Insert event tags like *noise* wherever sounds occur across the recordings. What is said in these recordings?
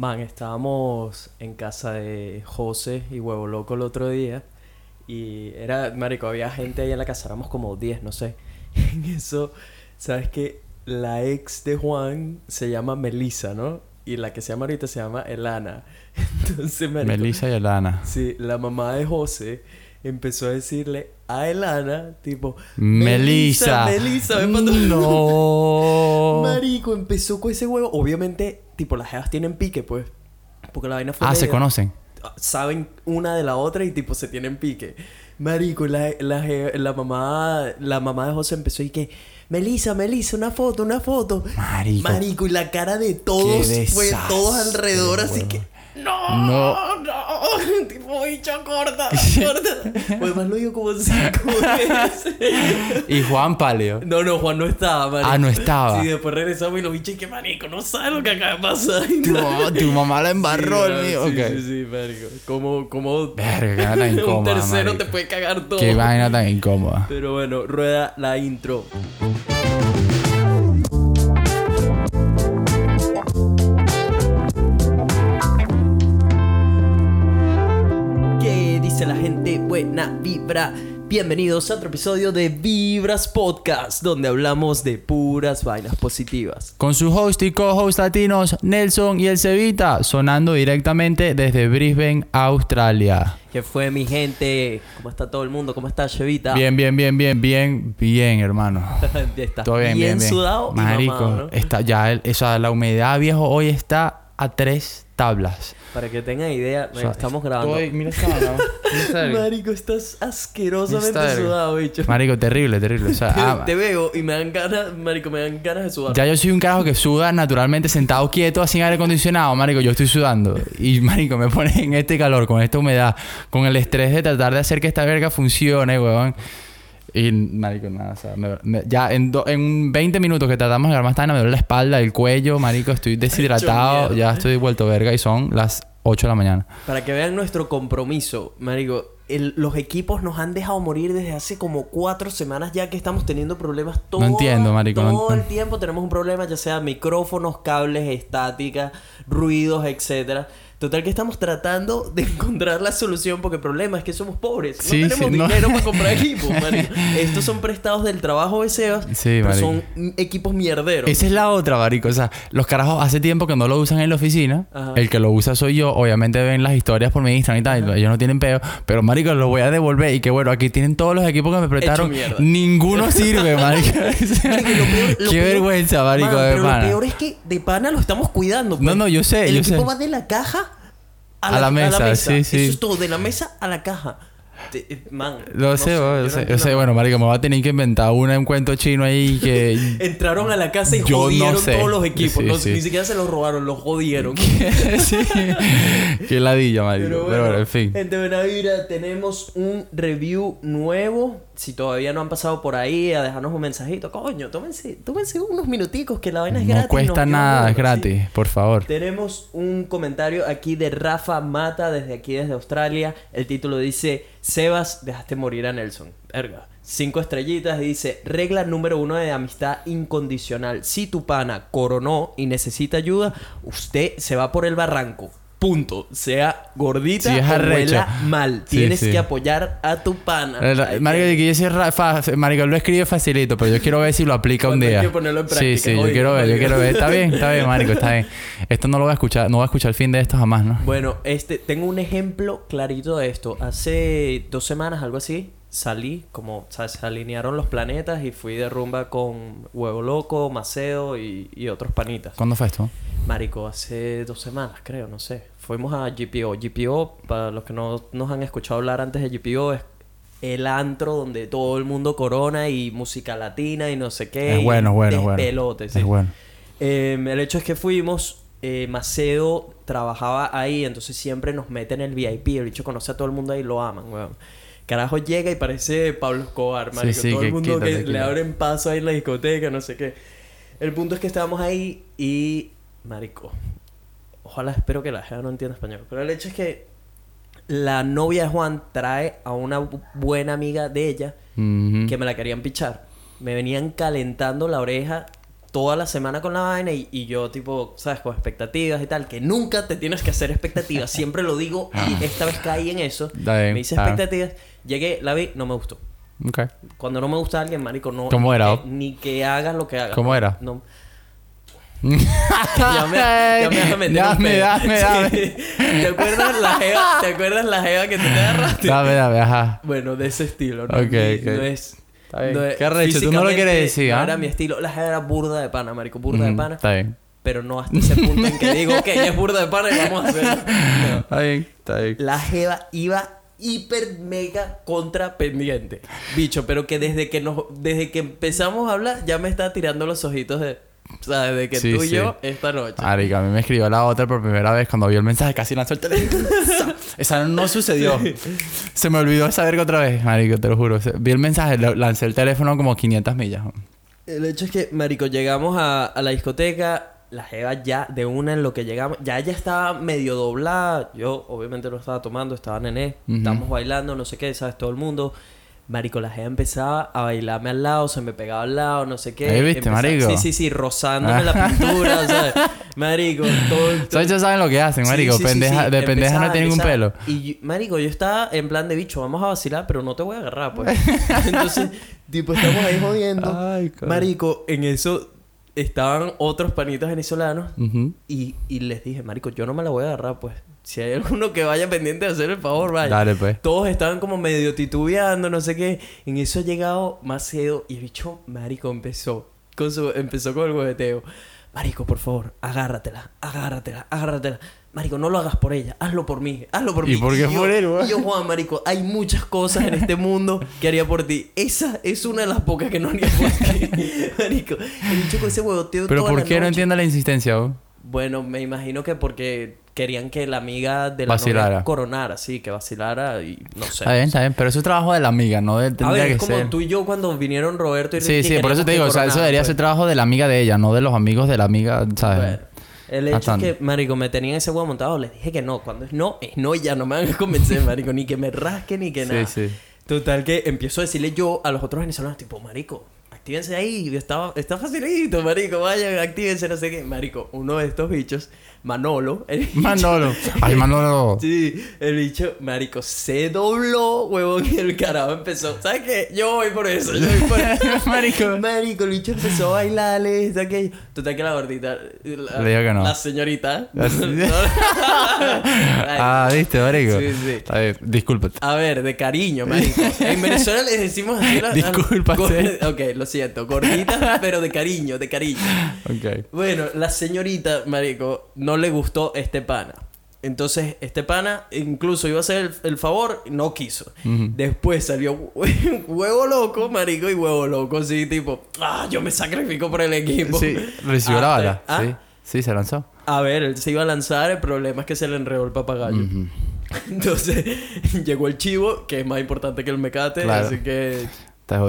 Man, estábamos en casa de José y Huevo Loco el otro día. Y era, marico, había gente ahí en la casa, éramos como 10, no sé. *laughs* En eso, ¿sabes qué? La ex de Juan se llama Melissa, ¿no? Y la que se llama ahorita se llama Elana. *laughs* Entonces, marico, Melissa y Elana. Sí, la mamá de José empezó a decirle a Elana, tipo, Melissa. Melissa, ven pa' tu-". No. *laughs* Marico, empezó con ese huevo. Obviamente, tipo, las jevas tienen pique, pues. Porque la vaina fue. Ah, se medio- conocen. Saben una de la otra y, tipo, se tienen pique. Marico, la, la, je- la mamá, la mamá de José empezó y que, Melissa, Melissa, una foto, una foto. Marico. Marico, y la cara de todos, Qué fue desastre, todos alrededor, así huevón. que, no, No, *laughs* tipo, bicho, corta, corta. *laughs* Pues además lo digo como cinco veces. *laughs* Y Juan Palio. No, no, Juan no estaba, marico. Ah, no estaba. Sí, después regresamos y lo bicho y que marico, no sabe lo que acaba de pasar. Tu, tu mamá la embarró Sí, el mío. Sí, sí, sí, marico. Como, como Verga, tan un incómoda, tercero marico. te puede cagar todo. Qué vaina tan incómoda. Pero bueno, rueda la intro. Buena vibra. Bienvenidos a otro episodio de Vibras Podcast, donde hablamos de puras vainas positivas. Con su host y co-host latinos, Nelson y el Cevita, sonando directamente desde Brisbane, Australia. ¿Qué fue mi gente? ¿Cómo está todo el mundo? ¿Cómo está Chevita? Bien, bien, bien, bien, bien, bien, hermano. *laughs* Estás Todo bien, bien, bien. sudado y Marico, mamado, ¿no? está ya, el- o sea, la humedad, viejo, hoy está a tres tablas. Para que tengan idea, O sea, estamos grabando. estoy- mira esta verga. *laughs* Marico, estás asquerosamente Esta verga. sudado, bicho. Marico, terrible, terrible. O sea, Te, *laughs* ah, te veo y me dan ganas, marico, me dan ganas de sudar. ya yo soy un carajo que suda naturalmente sentado quieto, sin aire acondicionado, marico, yo estoy sudando. Y, marico, me pone en este calor, con esta humedad, con el estrés de tratar de hacer que esta verga funcione, weón. Y, marico, nada, o sea, me- me- ya en, do- en 20 minutos que tratamos de armar esta me duele la espalda, el cuello, marico, estoy *laughs* deshidratado, ya estoy vuelto verga y son las 8 de la mañana. Para que vean nuestro compromiso, marico. el- los equipos nos han dejado morir desde hace como cuatro semanas ya que estamos teniendo problemas todo, entiendo, marico, no todo el tiempo tenemos un problema, ya sea micrófonos, cables, estática, ruidos, etcétera. Total que estamos tratando de encontrar la solución porque el problema es que somos pobres. No Sí, tenemos sí, no. dinero para comprar *laughs* equipos, marico. Estos son prestados del trabajo de Sebas, Sí, pero marico. son equipos mierderos. Esa es la otra, marico. O sea, los carajos hace tiempo que no lo usan en la oficina. Ajá. El que lo usa soy yo. Obviamente ven las historias por mi Instagram y tal. Ellos no tienen peo. Pero, marico, lo voy a devolver. Y que bueno, aquí tienen todos los equipos que me prestaron. Ninguno *laughs* sirve, marico. Marico, y lo peor- lo *laughs* Qué peor- vergüenza, marico, Man, de pero pana. lo peor es que de pana lo estamos cuidando. pues. No, no, yo sé, El yo equipo sé. va de la caja a, A la mesa, sí, sí. Eso es todo, de la mesa a la caja. Eh, man, Lo no sé, yo yo no sé. Entiendo sé, bueno, marico, me voy a tener que inventar una, un cuento chino ahí que... *laughs* Entraron a la casa y Yo no jodieron sé. todos los equipos. Sí, No- sí. Ni siquiera se los robaron, los jodieron. *laughs* sí. Qué ladilla, marico. Pero bueno, en fin. Gente buena vibra, tenemos un review nuevo. Si todavía no han pasado por ahí a dejarnos un mensajito, coño, tómense, tómense unos minuticos que la vaina es gratis. No cuesta nada, es gratis. Por favor. Tenemos un comentario aquí de Rafa Mata desde aquí, desde Australia. El título dice: Sebas, dejaste morir a Nelson. Verga. Cinco estrellitas dice: Regla número uno de amistad incondicional. Si tu pana coronó y necesita ayuda, usted se va por el barranco. Punto. Sea gordita Sí, es o mal. Sí, Tienes sí. que apoyar a tu pana. Hay Marico, que- yo soy Marico, lo escribe facilito, pero yo quiero ver si lo aplica un Cuando hay día. que ponerlo en práctica, sí, sí, yo quiero ver, yo quiero ver. Está bien, está bien, Marico, está bien. *laughs* Esto no lo voy a escuchar, no voy a escuchar el fin de esto jamás, ¿no? Bueno, este, tengo un ejemplo clarito de esto. Hace dos semanas, algo así, salí, como, ¿sabes? Se alinearon los planetas y fui de rumba con Huevo Loco, Maceo y, y otros panitas. ¿Cuándo fue esto? Marico, hace dos semanas, creo, no sé. Fuimos a GPO. GPO, para los que no nos han escuchado hablar antes de GPO, es el antro donde todo el mundo corona y música latina y no sé qué. Es bueno, bueno, bueno. sí. Es bueno. Eh, el hecho es que fuimos, eh, Macedo trabajaba ahí, entonces siempre nos mete en el VIP. El bicho conoce a todo el mundo ahí y lo aman, weón. Carajo llega y parece Pablo Escobar, marico. sí, todo el que mundo quítate, que le quítate. abren paso ahí en la discoteca, no sé qué. El punto es que estábamos ahí y, marico, ojalá espero que la gente no entienda español. Pero el hecho es que la novia de Juan trae a una bu- buena amiga de ella Ujú. que me la querían pichar. Me venían calentando la oreja toda la semana con la vaina y, y yo, tipo, ¿sabes? Con expectativas y tal, que nunca te tienes que hacer expectativas. Siempre lo digo y esta vez caí en eso. Me hice está bien. Llegué, la vi, no me gustó. Ok. Cuando no me gusta alguien, marico, no... ¿Cómo era? que- ni que hagas lo que hagas. ¿Cómo era? No. *laughs* ya me, ya me a Dame, dame, dame. Sí. ¿Te acuerdas la jeva? ¿Te acuerdas la jeva que tú te agarraste? Dame, dame, ajá. Bueno, de ese estilo, ¿no? Ok, Y ok. No es... Está bien. no es- Qué arrecho, tú no lo quieres decir, ¿ah? era mi estilo. La jeva era burda de pana, marico. Burda de Ujú, pana. Está bien. Pero no hasta ese punto en que digo, ok, ella es burda de pana y vamos a hacerlo. *laughs* No. Está bien, está bien. La jeva iba hiper mega contra pendiente. Bicho, pero que desde que nos desde que empezamos a hablar ya me está tirando los ojitos de o sea, desde que Sí, tú y sí. yo esta noche. Marica, a mí me escribió la otra por primera vez cuando vio el mensaje, casi lanzó el teléfono. Esa no sucedió. Se me olvidó esa verga otra vez, marico, te lo juro. Vi el mensaje, lancé el teléfono como 500 millas. El hecho es que, marico, llegamos a, a la discoteca, la jeva ya de una en lo que llegamos, ya ella estaba medio doblada, yo obviamente no estaba tomando, estaba nené, Ujú. estábamos bailando, no sé qué, sabes, todo el mundo. Marico, la jeva empezaba a bailarme al lado, se me pegaba al lado, no sé qué. Ahí viste, Empezaba- marico. Sí, sí, sí, rozándome la pintura, *laughs* ¿sabes? Marico, todo... todo- ¿Sabes? Ya saben lo que hacen, marico. sí, sí, pendeja, sí. De pendeja no Empezaba, un empezaba. pelo. Y, yo- marico, yo estaba en plan de bicho, vamos a vacilar, pero no te voy a agarrar, pues. *laughs* Entonces, tipo, estamos ahí jodiendo. Ay, marico, en eso estaban otros panitas venezolanos y, y les dije, marico, yo no me la voy a agarrar, pues. Si hay alguno que vaya pendiente de hacer el favor, vaya. Dale, pues. Todos estaban como medio titubeando, no sé qué. En eso ha llegado Macedo y el bicho, marico, empezó con su, empezó con el hueveteo. Marico, por favor, agárratela, agárratela, agárratela. Marico, no lo hagas por ella, hazlo por mí, hazlo por ¿Y mí. por qué yo- por él, y yo, Juan, marico, hay muchas cosas en este mundo que haría por ti. Esa es una de las pocas que no haría por ti. *laughs* marico, el bicho con ese huevoteo Pero toda ¿por la qué no noche. entiendo la insistencia, vos? Bueno, me imagino que porque querían que la amiga de la Vacilara. novia coronara, sí, que vacilara y no sé. Está bien, está bien. Pero eso es trabajo de la amiga, no de, A tendría ver, que es como ser. tú y yo cuando vinieron Roberto y Sí, Ricky sí, por eso te digo, o sea, eso debería pues. ser trabajo de la amiga de ella, no de los amigos de la amiga, ¿sabes? Bueno, el hecho es que, marico, me tenían ese huevo montado. Les dije que no. Cuando es no, es no ya. No me van a convencer, marico. Ni que me rasque, ni que Sí, nada. sí. Total que empiezo a decirle yo a los otros venezolanos, tipo, marico, actívense ahí. Está, está facilito, marico. Vayan, actívense, no sé qué. Marico, uno de estos bichos, Manolo. el bicho- Manolo. Ay, Manolo. *laughs* Sí, el bicho, marico, se dobló, huevón, y el carajo empezó. ¿Sabes qué? Yo voy por eso, yo voy por eso. *laughs* Marico. Marico, el bicho empezó a bailarle, está que... Total que la gordita... La, Le digo que no. La señorita... La. *laughs* Ah, ¿viste, marico? Sí, sí. Está bien, discúlpate. A ver, de cariño, marico. En Venezuela les decimos así... a las- Discúlpate. Ok, lo siento. Gordita, pero de cariño, de cariño. Ok. Bueno, la señorita, marico, no le gustó este pana. Entonces, este pana incluso iba a hacer el, el favor, no quiso. Después salió hue- *laughs* huevo loco, marico, y huevo loco, así tipo, ah, yo me sacrifico por el equipo. Sí, recibió la Ah, bala. ah, Sí, sí, se lanzó. A ver, él se iba a lanzar, el problema es que se le enredó el papagayo. *laughs* Entonces, *laughs* llegó el chivo, que es más importante que el mecate, Claro. así que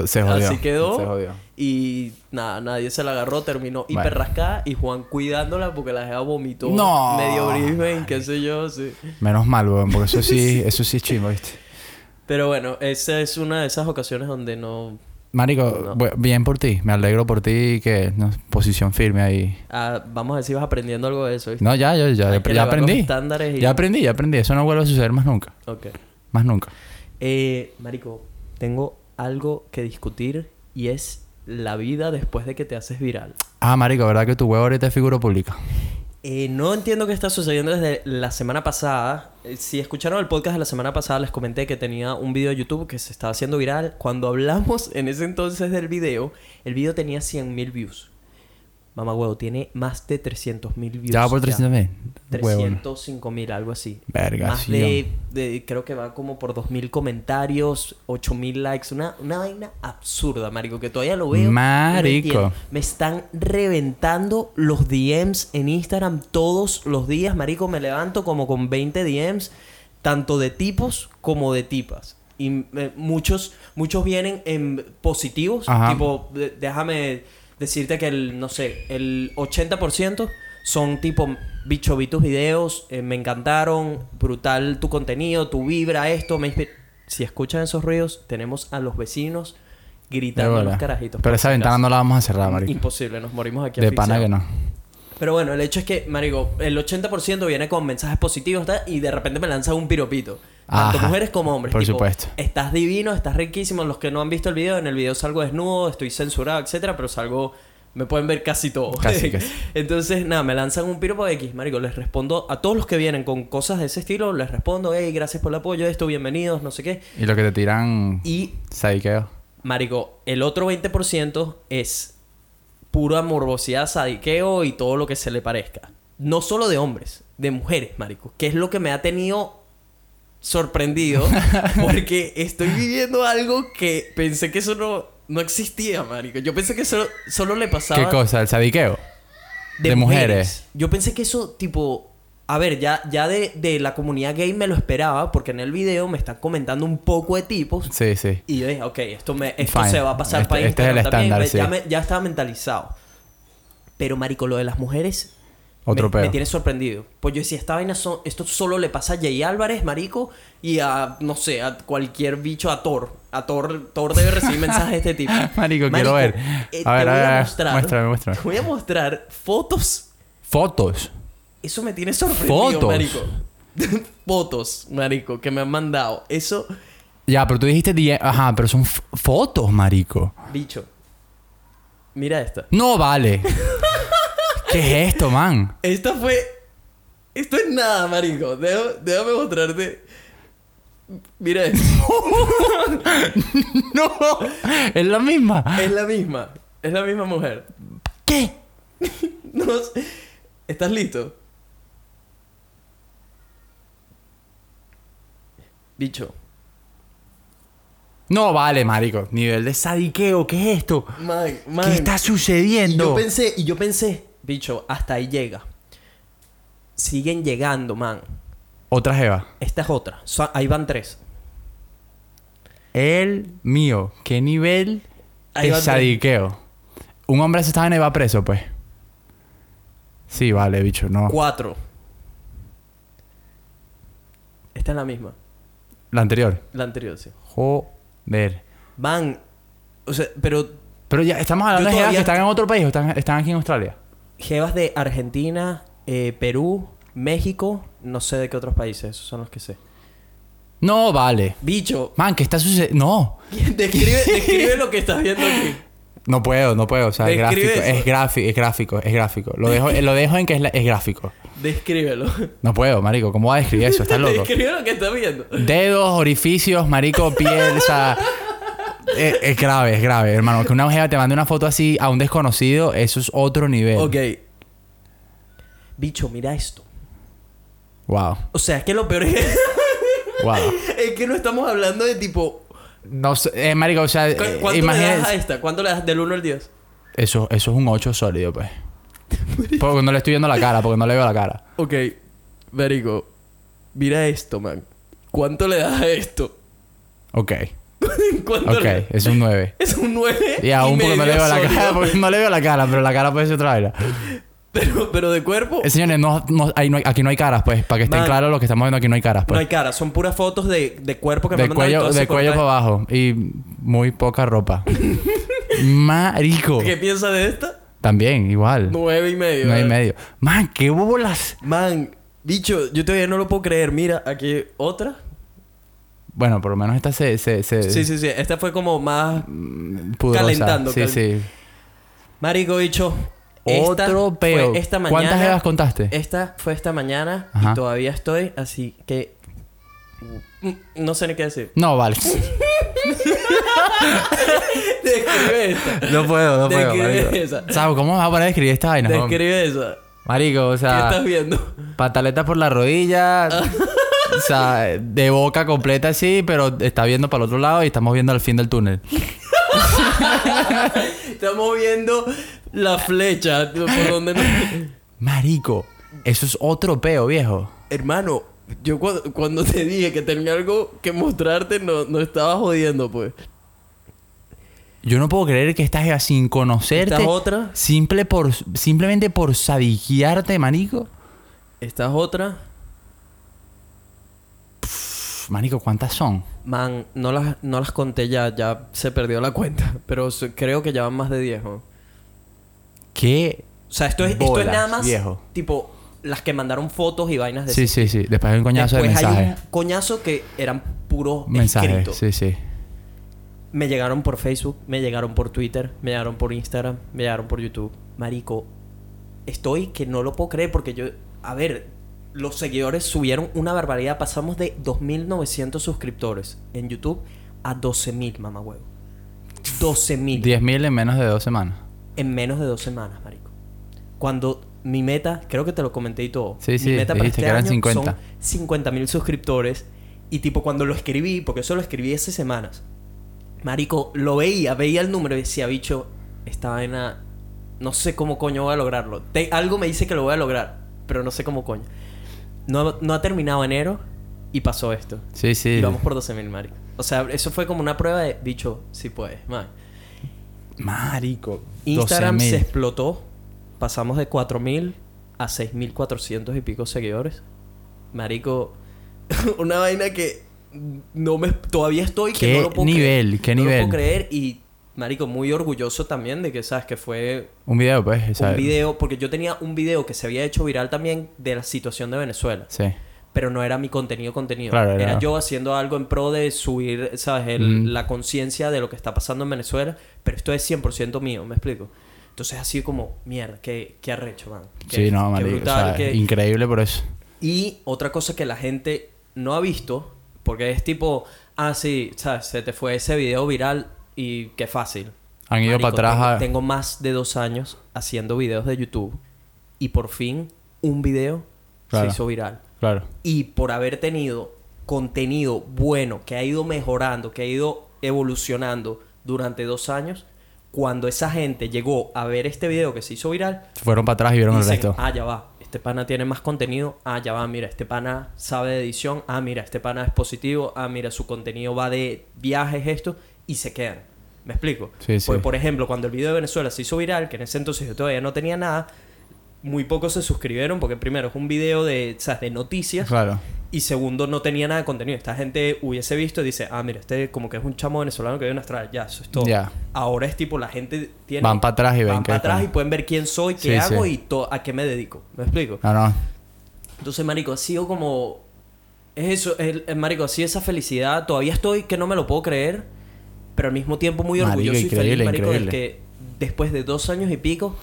Se jodió. Así quedó. Se jodió. Y nada, nadie se la agarró, terminó Bueno. hiper rascada y Juan cuidándola porque la jeva vomitó No. medio Brisbane, qué sé yo, sí. Menos mal, weón, porque eso sí, *laughs* eso sí es chimbo, ¿viste? Pero bueno, esa es una de esas ocasiones donde no... Marico, No. bien por ti. Me alegro por ti que no, posición firme ahí. ah, vamos a decir, vas aprendiendo algo de eso, ¿viste? No, ya, ya, ya, ya, los aprendí. estándares y- Ya aprendí, ya aprendí. Eso no vuelve a suceder más nunca. Ok. Más nunca. Eh, marico, tengo algo que discutir y es la vida después de que te haces viral. Ah, marico, ¿verdad que tu huevo ahorita es figura pública? Eh, no entiendo qué está sucediendo desde la semana pasada. Eh, si escucharon el podcast de la semana pasada, les comenté que tenía un video de YouTube que se estaba haciendo viral. Cuando hablamos en ese entonces del video, el video tenía 100.000 views. Mamá huevo, tiene más de 300.000 views. Ya va por 300 mil. 305.000, algo así. Verga, Más de, de- creo que va como por 2.000 comentarios, 8.000 likes. Una, una vaina absurda, marico, que todavía lo veo. no Marico. Me están reventando los DMs en Instagram todos los días, marico. Me levanto como con 20 DMs, tanto de tipos como de tipas. Y eh, muchos, muchos vienen en positivos. Ajá. Tipo, déjame decirte que el, no sé, el 80% son tipo, bicho, vi tus videos, eh, me encantaron, brutal tu contenido, tu vibra, esto, me inspira. Si escuchan esos ruidos, tenemos a los vecinos gritando De los carajitos. Pero esa ventana no la vamos a cerrar, marico. Imposible, nos morimos aquí De pana que no. Pero bueno, el hecho es que, marico, el 80% viene con mensajes positivos ¿tá? y de repente me lanzan un piropito. Tanto Ajá. mujeres como hombres. Por tipo, supuesto. Estás divino, estás riquísimo. Los que no han visto el video, en el video salgo desnudo, estoy censurado, etcétera, pero salgo... Me pueden ver casi todo. Casi, *laughs* casi. Entonces, nada, me lanzan un piropo X, marico. Les respondo a todos los que vienen con cosas de ese estilo. Les respondo, hey, gracias por el apoyo, esto, bienvenidos, no sé qué. Y lo que te tiran... Y Sadiqueo. Marico, el otro 20% es pura morbosidad, sadiqueo y todo lo que se le parezca. No solo de hombres, de mujeres, marico. Que es lo que me ha tenido sorprendido. *laughs* porque estoy viviendo algo que pensé que eso no, no existía, marico. Yo pensé que eso solo le pasaba ¿Qué cosa? ¿El sadiqueo? de mujeres. Yo pensé que eso, tipo... A ver, ya, ya de, de la comunidad gay me lo esperaba porque en el video me están comentando un poco de tipos Sí, sí. y yo dije, ok, esto, me, esto Fine. se va a pasar Este- para este es el estándar, sí. ya, me- ya estaba mentalizado. Pero, marico, lo de las mujeres... Otro me, me tiene sorprendido. Pues yo decía, esta vaina son- esto solo le pasa a Jay Álvarez, marico, y a, no sé, a cualquier bicho, a Thor. A Thor, Thor debe recibir *laughs* mensajes de este tipo. *laughs* Marico, quiero ver. eh, A ver, a voy ver, mostrar, Muéstrame, muéstrame. Te voy a mostrar fotos. Fotos. Eso me tiene sorprendido, Fotos. marico. *laughs* fotos, marico, que me han mandado. Eso, Ya, pero tú dijiste... die- Ajá, pero son fotos, marico. bicho. Mira esta. No vale. ¿Qué es esto, man? Esta fue. Esto es nada, marico. Déjame, déjame mostrarte. Mira esto. *laughs* No. Es la misma. es la misma. Es la misma mujer. ¿Qué? *laughs* No sé. ¿Estás listo? Bicho. No vale, marico. Nivel de sadiqueo. ¿Qué es esto? Man, man. ¿Qué está Y sucediendo? yo pensé, y yo pensé, bicho, hasta ahí llega. Siguen llegando, man. Otra jeva. Esta es otra. So- ahí van tres. El mío. ¿Qué nivel Ahí de sadiqueo? Un hombre se estaba en y va preso, pues. Sí, vale, bicho. No. Cuatro. Esta es la misma. La anterior. La anterior, sí. Joder. Van. O sea, pero Pero ya, estamos hablando de todavía- que están en otro país o están, están aquí en Australia. Jevas de Argentina, eh, Perú, México, no sé de qué otros países, esos son los que sé. No, vale. Bicho, Man, ¿qué está sucediendo? No. *laughs* describe, describe lo que estás viendo aquí. No puedo, no puedo. O sea, es gráfico, es gráfico, es gráfico, es gráfico. Lo dejo, lo dejo en que es, la- es gráfico. Descríbelo. No puedo, marico. ¿Cómo voy a describir eso? *laughs* Estás loco. Describe lo que estás viendo. Dedos, orificios, marico, piel, o sea... *laughs* Es, es grave, es grave, hermano. Que una mujer te mande una foto así a un desconocido, eso es otro nivel. Ok. Bicho, mira esto. Wow, O sea, es que lo peor es, wow. *laughs* es que no estamos hablando de tipo... No sé, eh, marico, o sea, ¿cu- eh, ¿Cuánto le imagina... das a esta? ¿Cuánto le das del 1 al 10? Eso, eso es un 8 sólido, pues. *laughs* Porque no le estoy viendo la cara, porque no le veo la cara. Ok, Verico, mira esto, man. ¿Cuánto le das a esto? Ok, *laughs* ¿Cuánto ok, le- es un 9. *laughs* Es un 9. Y aún porque no le veo la cara, porque no le veo la cara, pero la cara puede ser otra vaina. *laughs* Pero, pero de cuerpo, Eh, señores, no, no, no hay- aquí no hay caras, pues, para que estén Man. claros lo que estamos viendo, aquí no hay caras, no pues. hay cara. Son puras fotos de, de cuerpo que me de mandan y cuello, de cuello para abajo y muy poca ropa. Marico. ¿Qué piensas de esta? También, igual. Nueve y medio. No hay ¿eh? medio. Man, qué bolas. Man, bicho, yo todavía no lo puedo creer. Mira, aquí otra. Bueno, por lo menos esta se, se, se Sí, sí, sí. Esta fue como más... pudrosa. calentando, Sí, cal- sí. Marico, bicho. esta Otro fue peo. Esta mañana. ¿Cuántas jevas contaste? Esta fue esta mañana Ajá. y todavía estoy, así que... mm, No sé ni qué decir. No, vale. *laughs* Describe esta. no puedo, no puedo. Describe marico. esa. ¿Sabes cómo vas a poner a escribir esta vaina? Describe esa. Marico, o ¿Qué sea, estás viendo? pataletas por la rodilla. *laughs* o sea, de boca completa así, pero está viendo para el otro lado y estamos viendo el fin del túnel. *laughs* Estamos viendo la flecha por donde. Marico, eso es otro peo, viejo. Hermano, yo cuando, cuando te dije que tenía algo que mostrarte, no, no estaba jodiendo, pues. Yo no puedo creer que jeva sin conocerte, Esta es otra. simple por, simplemente por sadiquearte, marico. Esta es otra. Marico, ¿cuántas son? Man, no las, no las conté ya, ya se perdió la cuenta. *laughs* Pero creo que ya van más de 10, ¿no? ¿Qué? O sea, esto es, esto es Bolas, nada más viejo. tipo las que mandaron fotos y vainas de Sí, sí, sí. Después hay un coñazo de hay mensajes. un coñazo que eran puros Mensajes, escritos. sí, sí. Me llegaron por Facebook, me llegaron por Twitter, me llegaron por Instagram, me llegaron por YouTube. Marico, estoy que no lo puedo creer porque yo, a ver, los seguidores subieron una barbaridad. Pasamos de 2.900 suscriptores en YouTube a 12.000, mamá huevo. 12.000 10.000 en menos de dos semanas. en menos de dos semanas, marico. Cuando mi meta, creo que te lo comenté y todo. Sí, sí, mi meta para este año 50. son 50.000 suscriptores. Y tipo, cuando lo escribí, porque eso lo escribí hace semanas. Marico, lo veía, veía el número y decía, bicho, esta vaina... No sé cómo coño voy a lograrlo. Te- algo me dice que lo voy a lograr, pero no sé cómo coño. No, no ha terminado enero y pasó esto. Sí, sí. Y vamos por 12.000, marico. O sea, eso fue como una prueba de, bicho, si puedes, man. Marico. Instagram 12.000. se explotó. Pasamos de 4.000 a 6.400 y pico seguidores. Marico, *laughs* una vaina que no me todavía estoy que ¿Qué no lo puedo nivel? creer. ¿Qué no nivel? lo puedo creer y marico muy orgulloso también de que sabes que fue Un video, pues. o sea, un video porque yo tenía un video que se había hecho viral también de la situación de Venezuela Sí. pero no era mi contenido contenido. Claro, era- era... yo haciendo algo en pro de subir, ¿sabes? El- Mm. La conciencia de lo que está pasando en Venezuela. Pero esto es 100% mío, ¿me explico? Entonces así como, mierda, qué, qué arrecho, man. Qué- Sí, no, qué marico. brutal, o sea, qué- increíble por eso. Y otra cosa que la gente no ha visto, porque es tipo, ah, sí, ¿sabes? Se te fue ese video viral y qué fácil. Han ido Marico, para atrás tengo, tengo más de dos años haciendo videos de YouTube y por fin un video Claro. se hizo viral. Claro. Y por haber tenido contenido bueno, que ha ido mejorando, que ha ido evolucionando durante dos años, cuando esa gente llegó a ver este video que se hizo viral, Fueron para atrás y vieron el dicen, resto. ah, ya va, este pana tiene más contenido, ah, ya va, mira, este pana sabe de edición, ah, mira, este pana es positivo, ah, mira, su contenido va de viajes, esto, y se quedan. ¿Me explico? Sí, sí. Porque, por ejemplo, cuando el video de Venezuela se hizo viral, que en ese entonces yo todavía no tenía nada, muy pocos se suscribieron porque primero es un video de, ¿sabes? de noticias Claro. y segundo no tenía nada de contenido. Esta gente hubiese visto y dice, ah, mira, este como que es un chamo venezolano que vive en Australia. Ya, eso es todo. Ya. Ahora es tipo, la gente tiene... Van para atrás y ven van para atrás y pueden ver quién soy, qué Sí, hago y a qué me dedico. ¿Me explico? No, no. Entonces, marico, ha sido como... Es eso, es, es, marico, así esa felicidad. Todavía estoy que no me lo puedo creer, pero al mismo tiempo muy Marico, orgulloso y increíble, feliz, marico, de increíble. que después de dos años y pico,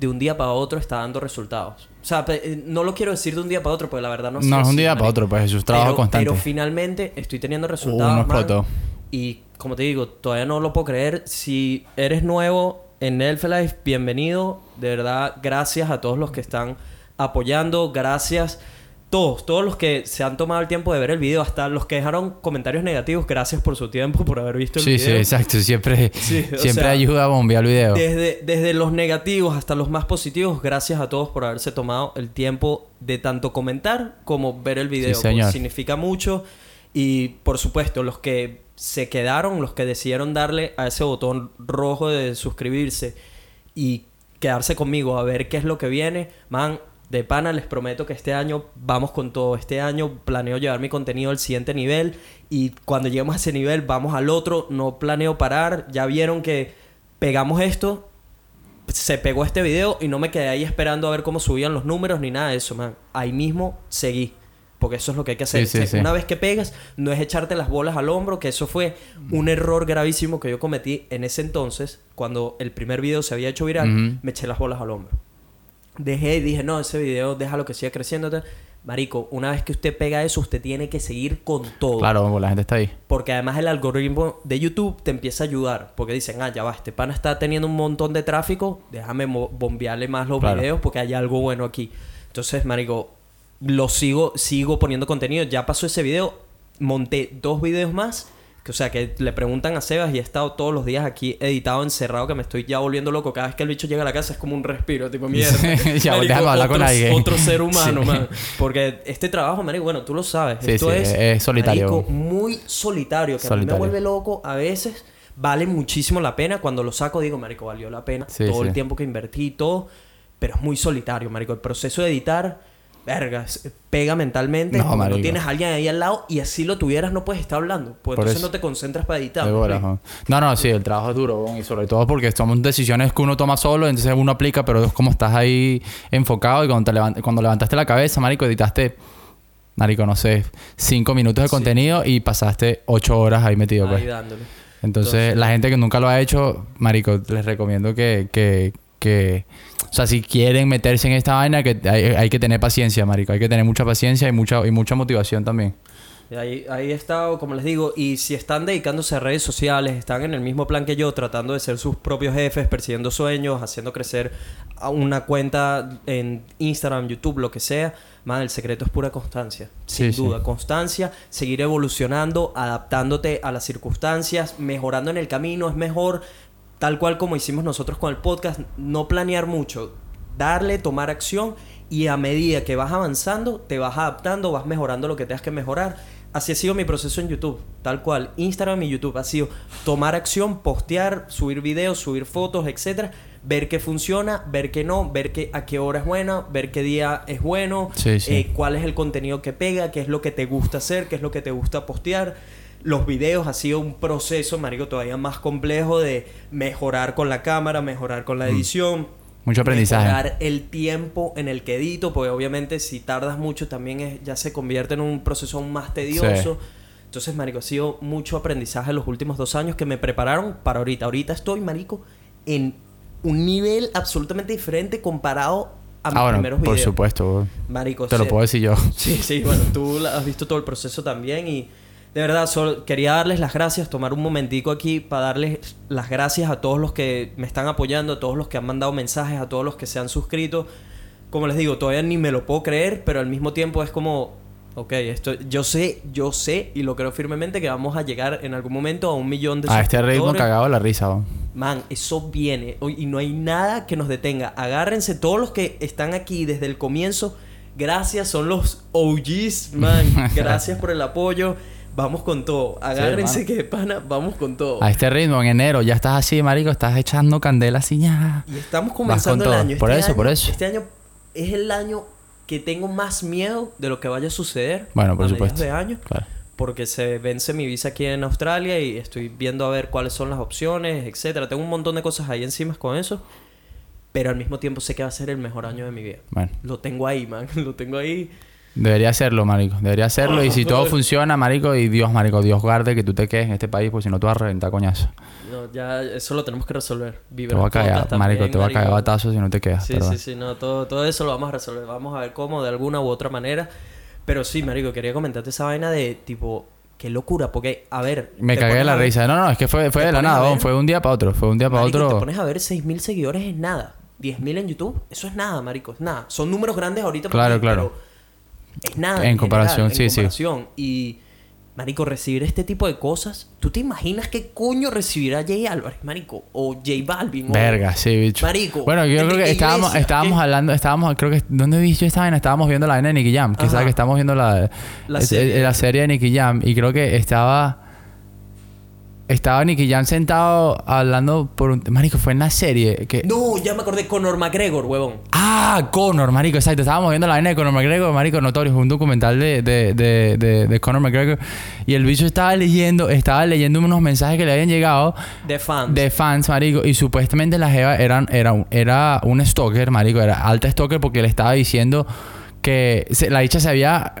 de un día para otro está dando resultados. O sea, eh, no lo quiero decir de un día para otro, porque la verdad no sé No, es un día para marico. otro, pues. Es un trabajo pero, constante. Pero finalmente estoy teniendo Uh, resultados. no man, y como te digo, todavía no lo puedo creer. Si eres nuevo en Elfelife, bienvenido. De verdad, gracias a todos los que están apoyando. Gracias. Todos, todos los que se han tomado el tiempo de ver el video, hasta los que dejaron comentarios negativos, gracias por su tiempo, por haber visto el Sí, sí, video. exacto. Siempre, *laughs* Sí, siempre sea, ayuda a bombear el video. Desde, desde los negativos hasta los más positivos, gracias a todos por haberse tomado el tiempo de tanto comentar como ver el video. Sí, señor. porque significa mucho. Y por supuesto, los que se quedaron, los que decidieron darle a ese botón rojo de suscribirse y quedarse conmigo a ver qué es lo que viene, man. De pana, les prometo que este año vamos con todo. Este año planeo llevar mi contenido al siguiente nivel y cuando lleguemos a ese nivel vamos al otro. No planeo parar. Ya vieron que pegamos esto, se pegó este video y no me quedé ahí esperando a ver cómo subían los números ni nada de eso, man. Ahí mismo seguí. Porque eso es lo que hay que hacer. Sí, sí, O sea, sí. Una vez que pegas, no es echarte las bolas al hombro, que eso fue un error gravísimo que yo cometí en ese entonces, cuando el primer video se había hecho viral, me eché las bolas al hombro. Dejé y dije, no, ese video déjalo que siga creciendo. tal. Marico, una vez que usted pega eso, usted tiene que seguir con todo. Claro, la gente está ahí. Porque además el algoritmo de YouTube te empieza a ayudar. Porque dicen, ah, ya va, este pana está teniendo un montón de tráfico, déjame bombearle más los Claro. videos porque hay algo bueno aquí. Entonces, marico, lo sigo, sigo poniendo contenido. Ya pasó ese video, monté dos videos más. Que, o sea, que le preguntan a Sebas y he estado todos los días aquí editado, encerrado, que me estoy ya volviendo loco. Cada vez que el bicho llega a la casa es como un respiro, tipo mierda. *laughs* Ya, Marico, déjame hablar con otro- alguien. Otro ser humano, Sí. man. Porque este trabajo, marico, bueno, tú lo sabes. Sí, Esto sí, es, es solitario. marico, muy solitario, que a mí Solitario. me vuelve loco a veces. Vale muchísimo la pena. Cuando lo saco digo, marico, valió la pena. Todo el tiempo que invertí y todo. Pero es muy solitario, marico. El proceso de editar verga, pega mentalmente. No, cuando tienes a alguien ahí al lado y así lo tuvieras, no puedes estar hablando. Pues Por entonces eso. no te concentras para editar. ¿no? no, no, sí, el trabajo es duro, y sobre todo porque son decisiones que uno toma solo, entonces uno aplica, pero es como estás ahí enfocado y cuando, te levant- cuando levantaste la cabeza, marico, editaste, marico, no sé, cinco minutos de Sí. contenido y pasaste ocho horas ahí metido, pues. Ahí dándole. Entonces, Entonces- la gente que nunca lo ha hecho, marico, les recomiendo que, que, que... O sea, si quieren meterse en esta vaina, que hay, hay que tener paciencia, marico. Hay que tener mucha paciencia y mucha, y mucha motivación también. Ahí, ahí he estado, como les digo, y si están dedicándose a redes sociales, están en el mismo plan que yo, tratando de ser sus propios jefes, persiguiendo sueños, haciendo crecer una cuenta en Instagram, YouTube, lo que sea, man, el secreto es pura constancia. Sin Sí, sí. duda, constancia, seguir evolucionando, adaptándote a las circunstancias, mejorando en el camino, es mejor, tal cual como hicimos nosotros con el podcast, no planear mucho, darle, tomar acción y a medida que vas avanzando, te vas adaptando, vas mejorando lo que tengas que mejorar. Así ha sido mi proceso en YouTube, tal cual. Instagram y YouTube ha sido tomar acción, postear, subir videos, subir fotos, etcétera, ver qué funciona, ver qué no, ver qué, a qué hora es buena, ver qué día es bueno, Sí, sí. eh, cuál es el contenido que pega, qué es lo que te gusta hacer, qué es lo que te gusta postear. Los videos ha sido un proceso, marico, todavía más complejo de mejorar con la cámara, mejorar con la edición. Mucho aprendizaje. Mejorar el tiempo en el que edito, porque obviamente si tardas mucho también es- ya se convierte en un proceso aún más tedioso. Entonces, marico, ha sido mucho aprendizaje en los últimos dos años que me prepararon para ahorita. Ahorita estoy, marico, en un nivel absolutamente diferente comparado a mis Ah, bueno, primeros por videos. supuesto, weón. Marico, Te lo puedo decir yo. *laughs* Sí, sí, bueno, tú has visto todo el proceso también y de verdad solo quería darles las gracias, tomar un momentico aquí para darles las gracias a todos los que me están apoyando, a todos los que han mandado mensajes, a todos los que se han suscrito. Como les digo, todavía ni me lo puedo creer, pero al mismo tiempo es como, ok, esto, yo sé, yo sé y lo creo firmemente que vamos a llegar en algún momento a un millón de A este ritmo cagado la risa, weón. Man, eso viene y no hay nada que nos detenga. Agárrense todos los que están aquí desde el comienzo. Gracias, son los OGs, man. *laughs* Gracias por el apoyo. Vamos con todo. Agárrense mano. que pana, vamos con todo. A este ritmo, en enero, ya estás así, marico, estás echando candela así ya. Y estamos comenzando el todo. año. Por Este eso, por año- eso. Este año es el año que tengo más miedo de lo que vaya a suceder. Bueno, por a supuesto. de año. Claro. porque se vence mi visa aquí en Australia y estoy viendo a ver cuáles son las opciones, etcétera. Tengo un montón de cosas ahí encima con eso, pero al mismo tiempo sé que va a ser el mejor año de mi vida. Bueno, Lo tengo ahí, man, *laughs* lo tengo ahí. Debería hacerlo, marico. Debería hacerlo. Y si todo funciona, marico, y Dios, marico, Dios guarde que tú te quedes en este país, pues si no tú vas a reventar coñazo. No, ya eso lo tenemos que resolver. Te voy a caer, marico, te voy a caer batazos si no te quedas. Sí, pero sí, sí, no, todo, todo eso lo vamos a resolver. Vamos a ver cómo, de alguna u otra manera. Pero sí, marico, quería comentarte esa vaina de tipo, qué locura, porque, a ver. Me cagué de la ver- risa. No, no, es que fue, fue de la nada, ver- fue de un día para otro. Fue de un día para Marico, otro. te pones a ver 6.000 seguidores es nada. 10.000 en YouTube, eso es nada, marico, es nada. Son números grandes ahorita. para Claro, claro. pero es nada. En comparación, general, sí, en sí. comparación. Y, marico, recibir este tipo de cosas, ¿tú te imaginas qué coño recibirá Jay Álvarez, marico? O J Balvin. o- Verga, sí, bicho. Marico, Bueno, yo ¿de creo que estábamos, iglesia? estábamos ¿Qué? hablando, estábamos, creo que, ¿dónde vi yo esta vaina? Estábamos viendo la vaina de Nicky Jam, que Ajá. sabes que estamos viendo la, La es- serie. la serie de Nicky Jam, y creo que estaba, estaba Nicky Jam sentado hablando por un, marico, fue en la serie, que, No, ya me acordé, Conor McGregor, huevón. ah, Conor, marico, exacto, estábamos viendo la vaina de Conor McGregor, marico, notorio, fue un documental de, de, de, de, de Conor McGregor, y el bicho estaba leyendo, estaba leyendo unos mensajes que le habían llegado, De fans. de fans, marico, y supuestamente la jeva eran, era, un- era un stalker, marico, era alta stalker porque le estaba diciendo que se- la dicha se había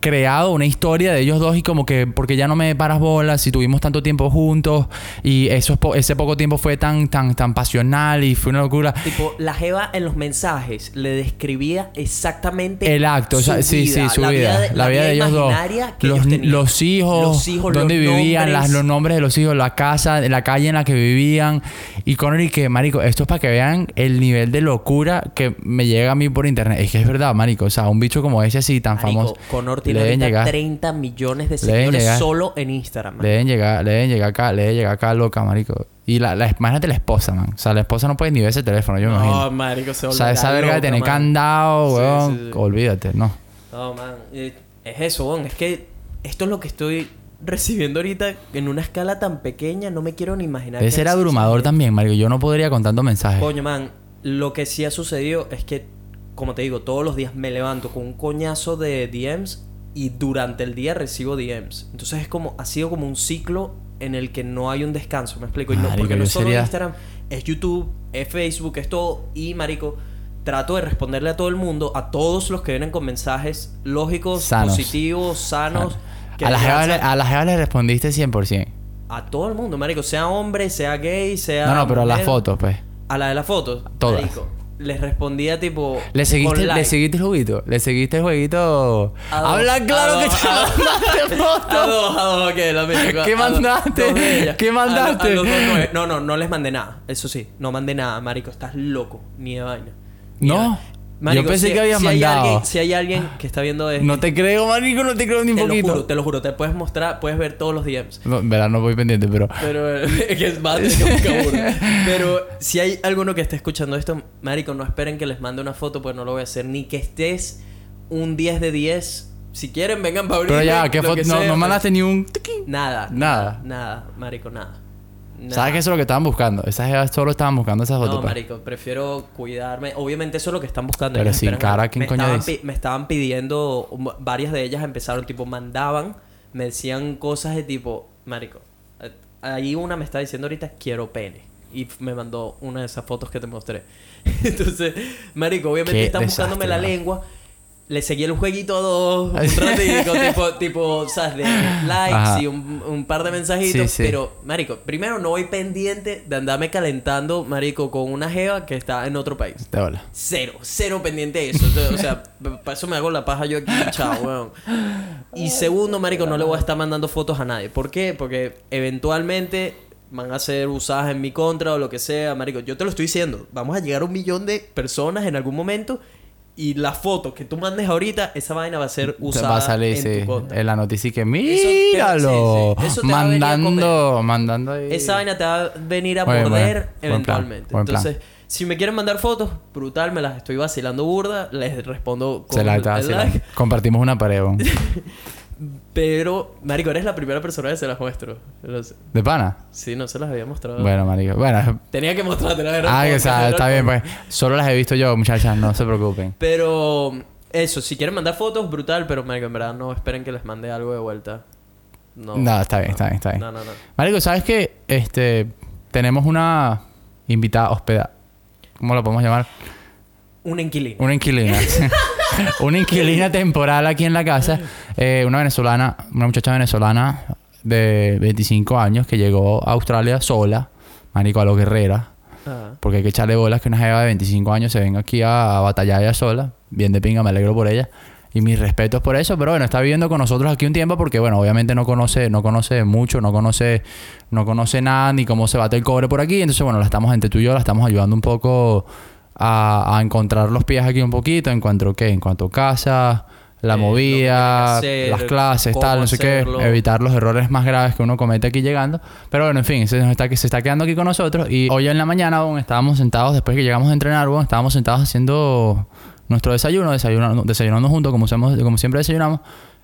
creado una historia de ellos dos y como que porque ya no me paras bolas y tuvimos tanto tiempo juntos y eso ese poco tiempo fue tan tan tan pasional y fue una locura. Tipo, la Jeva en los mensajes le describía exactamente el acto, o sea, su sí, sí, su la vida, de, la vida de ellos dos, los, ellos los hijos, Los hijos, dónde los vivían, las- los nombres de los hijos, la casa, la calle en la que vivían. Y Conor y que, marico, esto es para que vean el nivel de locura que me llega a mí por internet, es que es verdad, marico, o sea, un bicho como ese así tan Marico, famoso, Conor tiene le deben ahorita llegar, 30 millones de seguidores solo en Instagram. man. le deben llegar, le deben llegar acá, le deben llegar acá loca, marico, y la, la, imagínate la esposa, man, o sea, la esposa no puede ni ver ese teléfono, yo me imagino. No, marico, se O sea, esa verga de tener man. candado, weón. sí, sí. Olvídate, no. No, man. eh, Es eso, weón. Es que esto es lo que estoy recibiendo ahorita en una escala tan pequeña. No me quiero ni imaginar. Debe ser abrumador también, marico. Yo no podría con tantos mensajes. Coño, man. Lo que sí ha sucedido es que como te digo, todos los días me levanto con un coñazo de DMs y durante el día recibo DMs. Entonces es como, ha sido como un ciclo en el que no hay un descanso, me explico. Y no, Marico, porque no es solo sería- Instagram, es YouTube, es Facebook, es todo. Y marico, trato de responderle a todo el mundo, a todos los que vienen con mensajes lógicos, Sanos. positivos, sanos. que A la, les jeva le, a respondiste 100%. a todo el mundo, marico, sea hombre, sea gay, sea No, no, pero a las fotos, pues. A la de las fotos. Todas. marico, les respondía tipo. ¿Le seguiste, ¿Le seguiste el jueguito? ¿Le seguiste el jueguito? Habla claro *laughs* a que te mandaste A fotos. dos, a dos, ok, la misma. ¿Qué mandaste? ¿Qué mandaste? no, no, no les mandé nada. Eso sí, no mandé nada, marico. Estás loco. Ni de vaina. Ni de No. vaina. Marico, Yo pensé si- que habías si hay mandado. alguien- si hay alguien que está viendo esto. No te creo, marico, no te creo ni un te lo poquito. juro, te lo juro. Te puedes mostrar, puedes ver todos los DMs. No, en verdad no voy pendiente, pero... Pero *laughs* es que es más. Pero si hay alguno que esté escuchando esto, marico, no esperen que les mande una foto, pues no lo voy a hacer. Ni que estés un 10 de 10. Si quieren, vengan para abrir. Pero ya, ¿qué foto? No, no mandaste ni un... Nada. Nada. Nada, marico, nada. ¿Sabes que eso es lo que estaban buscando? Esas jevas solo estaban buscando esas fotos. No, marico, prefiero cuidarme. Obviamente eso es lo que están buscando. Pero Ellas sin cara, ¿quién me coño estaban, dice? me estaban pidiendo, um, varias de ellas empezaron, tipo, mandaban, me decían cosas de tipo, marico, eh, ahí una me está diciendo ahorita, quiero pene. Y me mandó una de esas fotos que te mostré. *laughs* Entonces, marico, obviamente Qué están buscándome la lengua. Le seguí el jueguito a dos, un *laughs* ratico, tipo, tipo, ¿sabes? De likes Ajá. y un, un par de mensajitos. Sí, sí. Pero, marico, primero no voy pendiente de andarme calentando, marico, con una jeva que está en otro país. De bola. Cero, cero pendiente de eso. O o sea, *laughs* para eso me hago la paja yo aquí, chao, weón. Y segundo, marico, no le voy a estar mandando fotos a nadie. ¿Por qué? Porque eventualmente van a ser usadas en mi contra o lo que sea, marico. Yo te lo estoy diciendo. Vamos a llegar a un millón de personas en algún momento y la foto que tú mandes ahorita, esa vaina va a ser usada va a salir, en sí, tu contra. en la noticia que te- míralo. sí, sí. Eso te va a mandando, mandando ahí. Esa vaina te va a venir a morder buen- buen plan, eventualmente. plan. Entonces, si me quieren mandar fotos, brutal, me las estoy vacilando burda, les respondo con Se la el está se la- like. Compartimos una pared. *laughs* Pero, marico, eres la primera persona que se las muestro. No sé. ¿De pana? Sí, no se las había mostrado. Bueno, marico. Bueno, Tenía que mostrarte la verdad. ah, que, sea, está bien, pues. Solo las he visto yo, muchachas, no se preocupen. Pero, eso, si quieren mandar fotos, brutal, pero, marico, en verdad no esperen que les mande algo de vuelta. No. No, está bien, está bien, está bien. No, no, no. Marico, ¿sabes qué? Este, tenemos una invitada hospeda. ¿Cómo lo podemos llamar? Un inquilino. Una inquilina. *laughs* *laughs* una inquilina temporal aquí en la casa. Eh, una venezolana, una muchacha venezolana de 25 años que llegó a Australia sola, marico, a lo guerrera. Ah. Porque hay que echarle bolas que una jeva de 25 años se venga aquí a, a batallar ella sola. Bien de pinga, me alegro por ella. Y mis respetos por eso, pero bueno, está viviendo con nosotros aquí un tiempo porque, bueno, obviamente no conoce, no conoce mucho, no conoce, no conoce nada ni cómo se bate el cobre por aquí. Entonces, bueno, la estamos, entre tú y yo, la estamos ayudando un poco a, a encontrar los pies aquí un poquito en cuanto, ¿qué? En cuanto a casa, la Eh, movida, hacer, las clases, tal, no sé qué. Evitar los errores más graves que uno comete aquí llegando. Pero bueno, en fin, se, nos está, que se está quedando aquí con nosotros. Y hoy en la mañana, aún estábamos sentados, después que llegamos a entrenar, bueno, estábamos sentados haciendo nuestro desayuno, desayunando, desayunando juntos, como, como siempre desayunamos.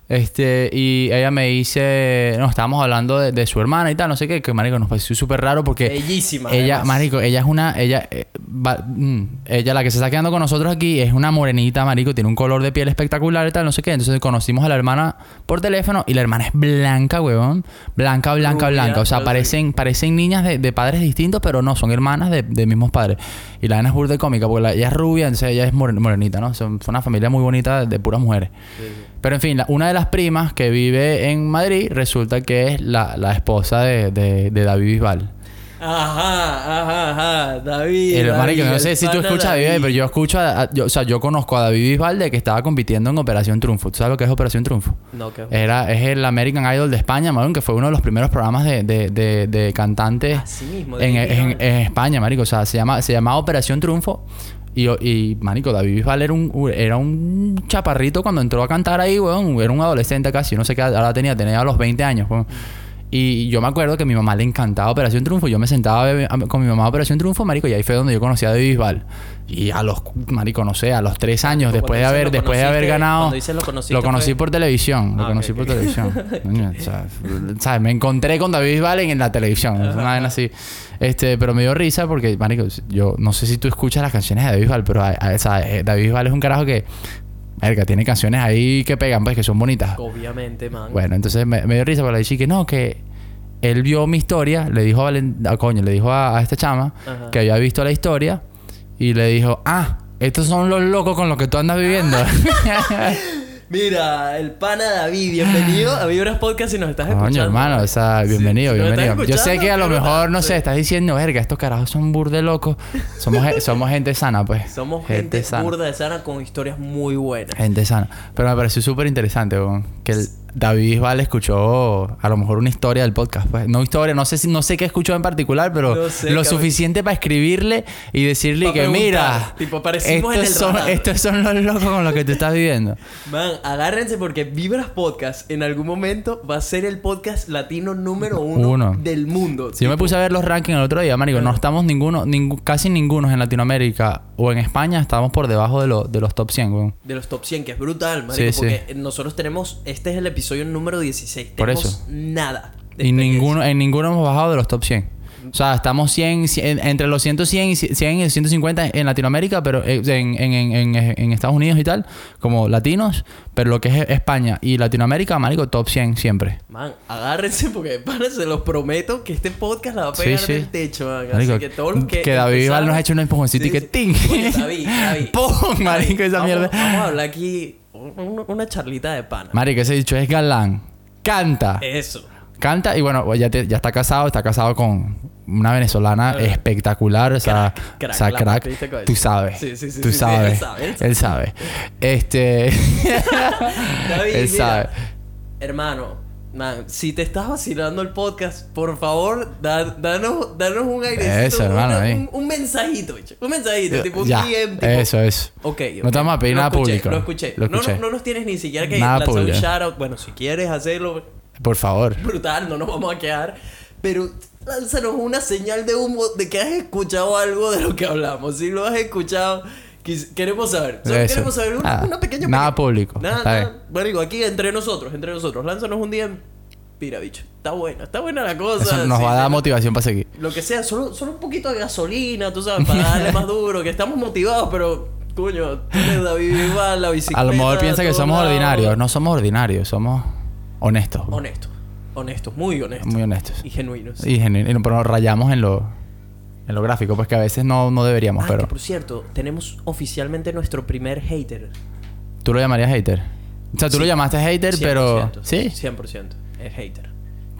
Este, y ella me dice, no, estábamos hablando de, de su hermana y tal, no sé qué, que marico nos pareció súper raro porque Bellísima. ella, además. marico, ella es una, ella, eh, va- mm, ella la que se está quedando con nosotros aquí es una morenita, marico, tiene un color de piel espectacular y tal, no sé qué. Entonces conocimos a la hermana por teléfono y la hermana es blanca, huevón, blanca, blanca, Rubia, blanca. O sea, parecen, parecen niñas de, de padres distintos, pero no, son hermanas de, de mismos padres. Y la nena es burda cómica porque la- ella es rubia, entonces ella es moren- morenita, ¿no? Son, fue una familia muy bonita de, de puras mujeres. Sí, sí. Pero en fin, la- una de las primas que vive en Madrid resulta que es la, la esposa de, de, de David Bisbal. Ajá, ajá, ajá. David. El, David, marico, no sé si tú escuchas a David, pero yo escucho a, a- yo, o sea, yo conozco a David Bisbal de que estaba compitiendo en Operación Triunfo. ¿Tú sabes lo que es Operación Triunfo? No, que. Era, es el American Idol de España, marico, que fue uno de los primeros programas de, de, de, de cantantes Así mismo. de en, en España, marico. O sea, se llama, se llamaba Operación Triunfo. Y, y marico, David Bisbal era un, era un chaparrito cuando entró a cantar ahí, weón. Era un adolescente casi, no sé qué, ahora tenía, tenía a los 20 años, weón. Y yo me acuerdo que a mi mamá le encantaba Operación Triunfo. Yo me sentaba a ver- a- con mi mamá a Operación Triunfo, marico, y ahí fue donde yo conocí a David Bisbal. Y a los, marico, no sé, a los tres años, después de haber, después de haber ganado... lo lo conocí fue- por televisión. Lo Ah, conocí por televisión. *laughs* Coño, o sea, ¿sabes? Me encontré con David Bisbal en, en la televisión. Una vaina así. Este, pero me dio risa porque, marico, yo no sé si tú escuchas las canciones de David Bisbal, pero a- a- o sea, eh, David Bisbal es un carajo que... Verga, tiene canciones ahí que pegan, pues, que son bonitas. Obviamente, man. Bueno, entonces me, me dio risa le dije que no, que él vio mi historia, le dijo a, Valen- a coño, le dijo a, a esta chama Ajá. que había visto la historia y le dijo, ah, estos son los locos con los que tú andas viviendo. *laughs* Mira, el pana David, bienvenido a Vibras Podcast si nos estás escuchando. coño, hermano, o sea, bienvenido, si bienvenido. Yo sé que a lo mejor, no sé, estás diciendo, verga, estos carajos son burde locos. Somos, somos gente sana, pues. Somos gente, sana. burda de sana con historias muy buenas. Gente sana. Pero me pareció súper interesante, que el David Bisbal escuchó a lo mejor una historia del podcast. Pues. No historia, no sé si no sé qué escuchó en particular, pero No sé, lo cabrón. suficiente para escribirle y decirle Pa' que mira, Tipo, estos, son, radar". estos son los locos con los que tú estás viviendo. Man, agárrense porque Vibras Podcast en algún momento va a ser el podcast latino número uno, Uno. del mundo. Si yo me puse a ver los rankings el otro día, marico, no estamos ninguno, ningú- casi ninguno en Latinoamérica o en España estamos por debajo de, lo- de los top 100, weón. De los top 100, que es brutal, marico, Sí, sí. porque nosotros tenemos, este es el episodio número 16. Por tenemos eso. nada. Y ninguno, en ninguno hemos bajado de los top 100. O sea, estamos 100, 100 entre los 100 y 100 y 150 en Latinoamérica, pero eh, en, en, en, en- en Estados Unidos y tal, como latinos, pero lo que es España y Latinoamérica, marico, top 100 siempre. Man, agárrense porque, pana, se los prometo que este podcast la va a Sí, pegar sí. del techo, man. Marico, Así que todos los que. que David empezaron- nos ha hecho un empujoncito y que ¡ting! Oye, David, David. *laughs* ¡Pum! Marico, esa vamos, mierda. Vamos a hablar aquí un- una charlita de pana. Marico, ese dicho es galán. Canta. Eso. Canta y bueno, ya, te- ya está casado, está casado con una venezolana Ah. espectacular, o sea, Crack, crack, o sea, la crack. partiste con Tú sabes. Sí, sí, sí, tú sabes. él sabe, él Él sabe. *laughs* Este. David, *laughs* él mira, sabe. Hermano, man, si te estás vacilando el podcast, por favor, da- danos, danos un airecito. Eso, hermano, una- un, un mensajito, bicho. Un mensajito, tipo un. DM, Eso, eso. Ok, No te vamos a pedir Lo nada escuché, público. Lo escuché. Lo No, escuché. no, no nos tienes ni siquiera que Nada lanzar un shoutout. Bueno, si quieres hacerlo, Por favor. brutal, no nos vamos a quedar. Pero lánzanos una señal de humo de que has escuchado algo de lo que hablamos. Si lo has escuchado, queremos saber. Solo Eso. queremos saber una, Nada. una pequeña Nada público. Nada, Está nada. bien. Marico, aquí entre nosotros, entre nosotros. Lánzanos un día. Mira, bicho. Está buena, está buena la cosa. Eso nos sí, va a dar motivación para seguir. Lo que sea, solo, solo un poquito de gasolina, tú sabes, para darle más duro. Que estamos motivados, pero, coño, tienes David Bisbal, la bicicleta. A lo mejor piensa que somos ordinarios. No somos ordinarios, somos honestos. Honestos. Honestos, muy honestos. Muy honestos. Y genuinos. Y, genu- y- pero nos rayamos en lo, en lo gráfico, pues que a veces no, no deberíamos, Ah, pero. que por cierto, tenemos oficialmente nuestro primer hater. ¿Tú lo llamarías hater? O sea, tú Sí. lo llamaste hater, pero. 100%, ¿Sí? 100%. Es hater.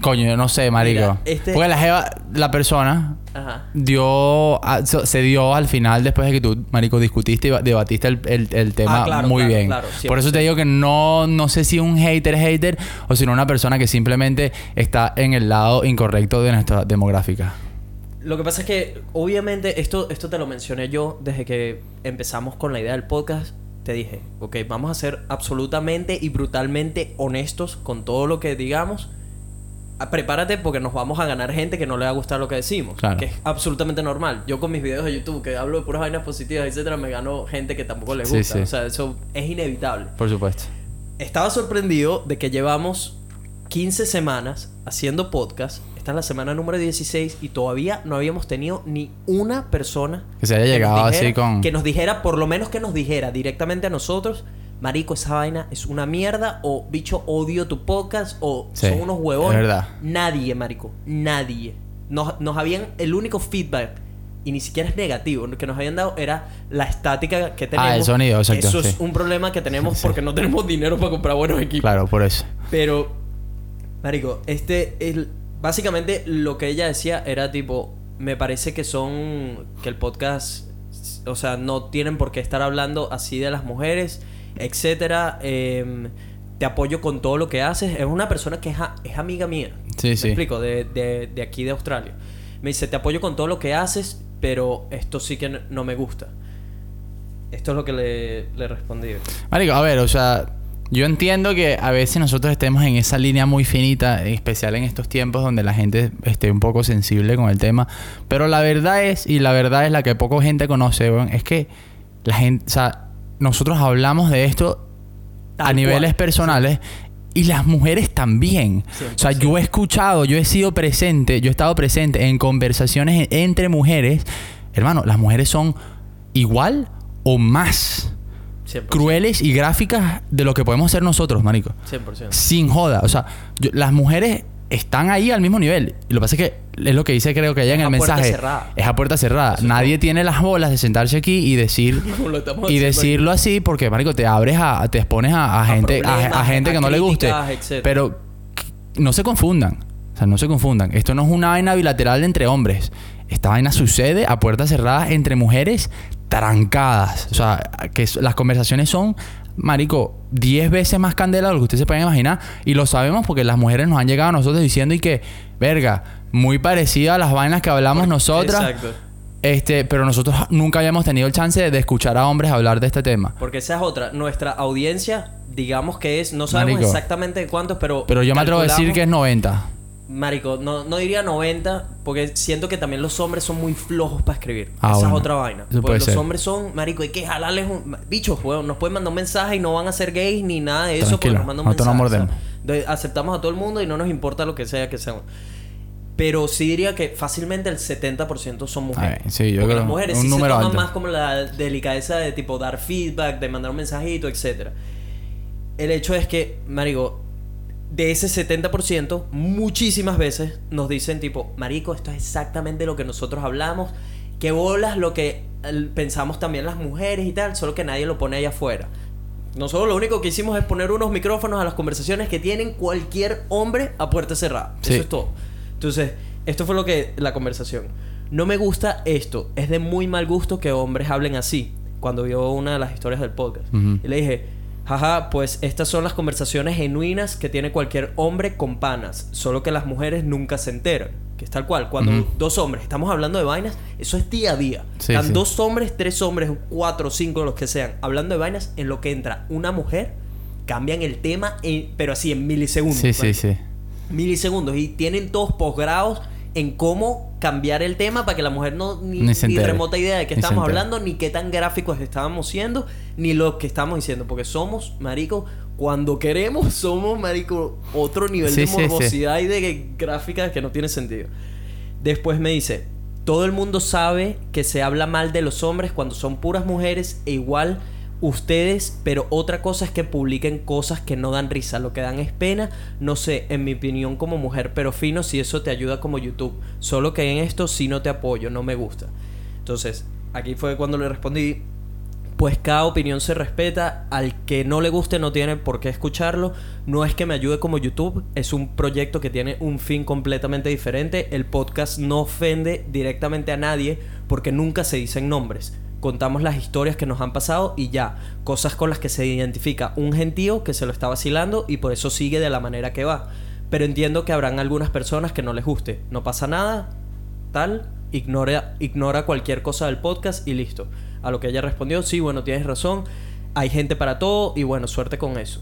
Coño, yo no sé, marico. Mira, este- Porque la jeva, la persona Ajá. dio, a- se dio al final después de que tú, marico, discutiste y ba- debatiste el, el- el tema Ah, claro, muy claro, bien. claro, Por eso te digo que no, no sé si un hater es hater o si no una persona que simplemente está en el lado incorrecto de nuestra demográfica. Lo que pasa es que, obviamente, esto, esto te lo mencioné yo desde que empezamos con la idea del podcast. Te dije, ok, vamos a ser absolutamente y brutalmente honestos con todo lo que digamos. Ah, Prepárate porque nos vamos a ganar gente que no le va a gustar lo que decimos. Claro. Que es absolutamente normal. Yo con mis videos de YouTube, que hablo de puras vainas positivas, etcétera, me gano gente que tampoco le Sí, gusta. sí. O sea, eso es inevitable. Por supuesto. Estaba sorprendido de que llevamos 15 semanas haciendo podcast. Esta es la semana número 16 y todavía no habíamos tenido ni una persona Que se haya llegado dijera- así con... que nos dijera, por lo menos que nos dijera directamente a nosotros, marico, esa vaina es una mierda o bicho odio tu podcast o Sí, son unos huevones. es verdad. Nadie, marico, nadie. Nos, nos habían el único feedback y ni siquiera es negativo, lo que nos habían dado era la estática que tenemos. Ah, el sonido, exacto, Eso sí. es un problema que tenemos *laughs* Sí. porque no tenemos dinero para comprar buenos equipos. Claro, por eso. Pero, Marico, este, el, básicamente lo que ella decía era tipo, me parece que son, que el podcast, o sea, no tienen por qué estar hablando así de las mujeres, etcétera. Em, te apoyo con todo lo que haces. Es una persona que es, a- es amiga mía. Sí, ¿Me sí. explico? De, de, de aquí de Australia. Me dice, te apoyo con todo lo que haces, pero esto sí que no- no me gusta. Esto es lo que le, le respondí. Marico, a ver, o sea, Yo entiendo que a veces nosotros estemos en esa línea muy finita, en especial en estos tiempos donde la gente esté un poco sensible con el tema. Pero la verdad es, y la verdad es la que poca gente conoce, es que la gente, o sea, nosotros hablamos de esto Tal a niveles cual. personales y las mujeres también. O sea, yo he escuchado, yo he sido presente, yo he estado presente en conversaciones entre mujeres. Hermano, las mujeres son igual o más 100%. crueles y gráficas de lo que podemos ser nosotros, marico. 100%. Sin joda. O sea, yo- las mujeres están ahí al mismo nivel. Y lo que pasa es que es lo que dice creo que ella en Es el a puerta mensaje. cerrada. Es a puerta cerrada. Eso es Nadie tiene las bolas de sentarse aquí y decir *laughs* y decirlo así porque marico te abres a te expones a, a gente a, gente que no le guste pero no se confundan o sea no se confundan esto no es una vaina bilateral entre hombres esta vaina sucede a puertas cerradas entre mujeres trancadas o sea que las conversaciones son marico 10 veces más candela de lo que ustedes se pueden imaginar y lo sabemos porque las mujeres nos han llegado a nosotros diciendo y que verga muy parecida a las vainas que hablamos nosotras Exacto. este, pero nosotros nunca habíamos tenido el chance de escuchar a hombres hablar de este tema. Porque esa es otra. Nuestra audiencia, digamos que es, no sabemos Marico. exactamente cuántos, pero. Pero yo me atrevo a decir que es 90. Marico, no, no diría 90, porque siento que también los hombres son muy flojos para escribir. Ah, Esa bueno. es otra vaina. Eso puede los ser. hombres son, marico, hay que jalarles un... Bichos, weón, nos pueden mandar un mensaje y no van a ser gays ni nada de eso porque nos mandan un no mensaje. mordemos. o sea, de- aceptamos a todo el mundo y no nos importa lo que sea que seamos. Pero sí diría que fácilmente el 70% son mujeres. Ay, sí, yo Porque creo las mujeres un sí número se toman alto. más como la delicadeza de tipo dar feedback, de mandar un mensajito, etcétera. El hecho es que, Marico, de ese 70%, muchísimas veces nos dicen tipo, Marico, esto es exactamente lo que nosotros hablamos, que bolas lo que pensamos también las mujeres y tal, solo que nadie lo pone allá afuera. Nosotros lo único que hicimos es poner unos micrófonos a las conversaciones que tienen cualquier hombre a puerta cerrada. Sí. Eso es todo. Entonces, esto fue lo que la conversación. No me gusta esto. Es de muy mal gusto que hombres hablen así. Cuando vio una de las historias del podcast. Y le dije, jaja, pues estas son las conversaciones genuinas que tiene cualquier hombre con panas. Solo que las mujeres nunca se enteran. Que es tal cual. Cuando dos hombres estamos hablando de vainas, eso es día a día. Sí, Están sí. dos hombres, tres hombres, cuatro, cinco, los que sean, hablando de vainas, en lo que entra una mujer, cambian el tema, en- pero así en milisegundos. Sí, sí, sí. milisegundos y tienen todos posgrados en cómo cambiar el tema para que la mujer no ni, Ni remota idea de qué estamos hablando ni qué tan gráficos estábamos siendo ni lo que estamos diciendo porque somos marico cuando queremos *laughs* somos marico otro nivel Sí, de sí, sí. morbosidad y de gráficas que no tiene sentido. Después me dice todo el mundo sabe que se habla mal de los hombres cuando son puras mujeres e igual ustedes, pero otra cosa es que publiquen cosas que no dan risa, lo que dan es pena, no sé, en mi opinión como mujer, pero fino si eso te ayuda como YouTube, solo que en esto sí no te apoyo, no me gusta. Entonces, aquí fue cuando le respondí, pues cada opinión se respeta, al que no le guste no tiene por qué escucharlo, no es que me ayude como YouTube, es un proyecto que tiene un fin completamente diferente, el podcast no ofende directamente a nadie porque nunca se dicen nombres, contamos las historias que nos han pasado y ya, cosas con las que se identifica un gentío que se lo está vacilando y por eso sigue de la manera que va, pero entiendo que habrán algunas personas que no les guste, no pasa nada, tal, ignora, ignora cualquier cosa del podcast y listo. A lo que ella respondió, sí, bueno, tienes razón, hay gente para todo y bueno, suerte con eso.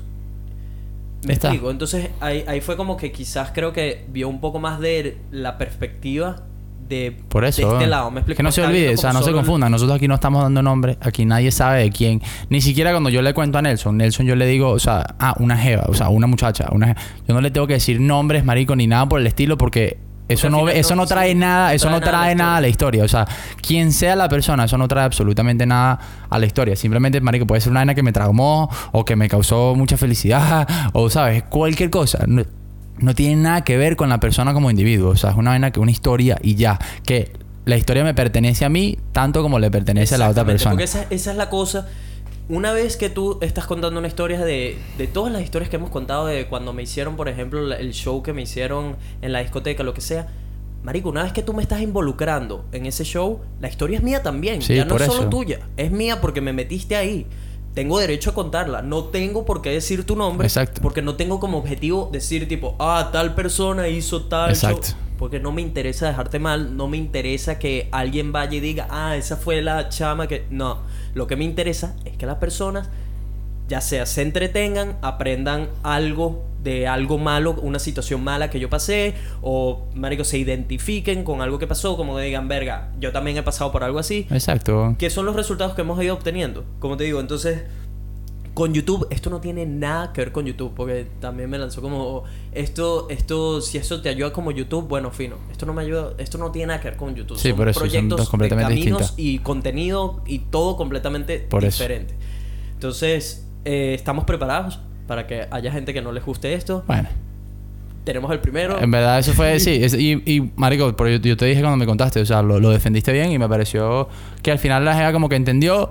Me Está. explico, entonces ahí, ahí fue como que quizás creo que vio un poco más de la perspectiva de, Por eso. de este lado. ¿Me explico? Que no se olvide, o sea, no se solo el- confundan. Nosotros aquí no estamos dando nombre, aquí nadie sabe de quién. Ni siquiera cuando yo le cuento a Nelson, Nelson yo le digo, o sea, ah, una jeva, o sea, una muchacha, una je- Yo no le tengo que decir nombres, marico, ni nada por el estilo, porque eso no, eso no- trae nada, eso no trae nada a la historia. O sea, quien sea la persona, eso no trae absolutamente nada a la historia. Simplemente, marico, puede ser una vaina que me traumó, o que me causó mucha felicidad, *laughs* o sabes, cualquier cosa. No, tiene nada que ver con la persona como individuo. O sea, es una vaina que una historia y ya. Que la historia me pertenece a mí tanto como le pertenece a la otra persona. Porque esa, esa es la cosa. Una vez que tú estás contando una historia de, de todas las historias que hemos contado, de cuando me hicieron, por ejemplo, el show que me hicieron en la discoteca, lo que sea. Marico, una vez que tú me estás involucrando en ese show, la historia es mía también. Sí, ya no es solo eso. tuya. Es mía porque me metiste ahí. Tengo derecho a contarla. No tengo por qué decir tu nombre. Exacto. Porque no tengo como objetivo decir tipo, ah, tal persona hizo tal Exacto. show. Porque no me interesa dejarte mal, no me interesa que alguien vaya y diga, ah, esa fue la chama que... No, lo que me interesa es que las personas ya sea se entretengan, aprendan algo de algo malo, una situación mala que yo pasé, o, marico, se identifiquen con algo que pasó, como que digan, verga, yo también he pasado por algo así. Exacto. ¿Qué son los resultados que hemos ido obteniendo? Como te digo, entonces, con YouTube, esto no tiene nada que ver con YouTube, porque también me lanzó como, esto, esto, si eso te ayuda como YouTube, bueno, fino. Esto no me ayuda, esto no tiene nada que ver con YouTube. Sí, son por eso, son proyectos dos completamente de caminos distintas. y contenido y todo completamente Por eso. diferente. Entonces, eh, estamos preparados para que haya gente que no les guste esto. Bueno. Tenemos el primero. En verdad, eso fue, sí. es- y, y, marico, pero yo, yo te dije cuando me contaste, o sea, lo, lo defendiste bien y me pareció que al final la jeva como que entendió.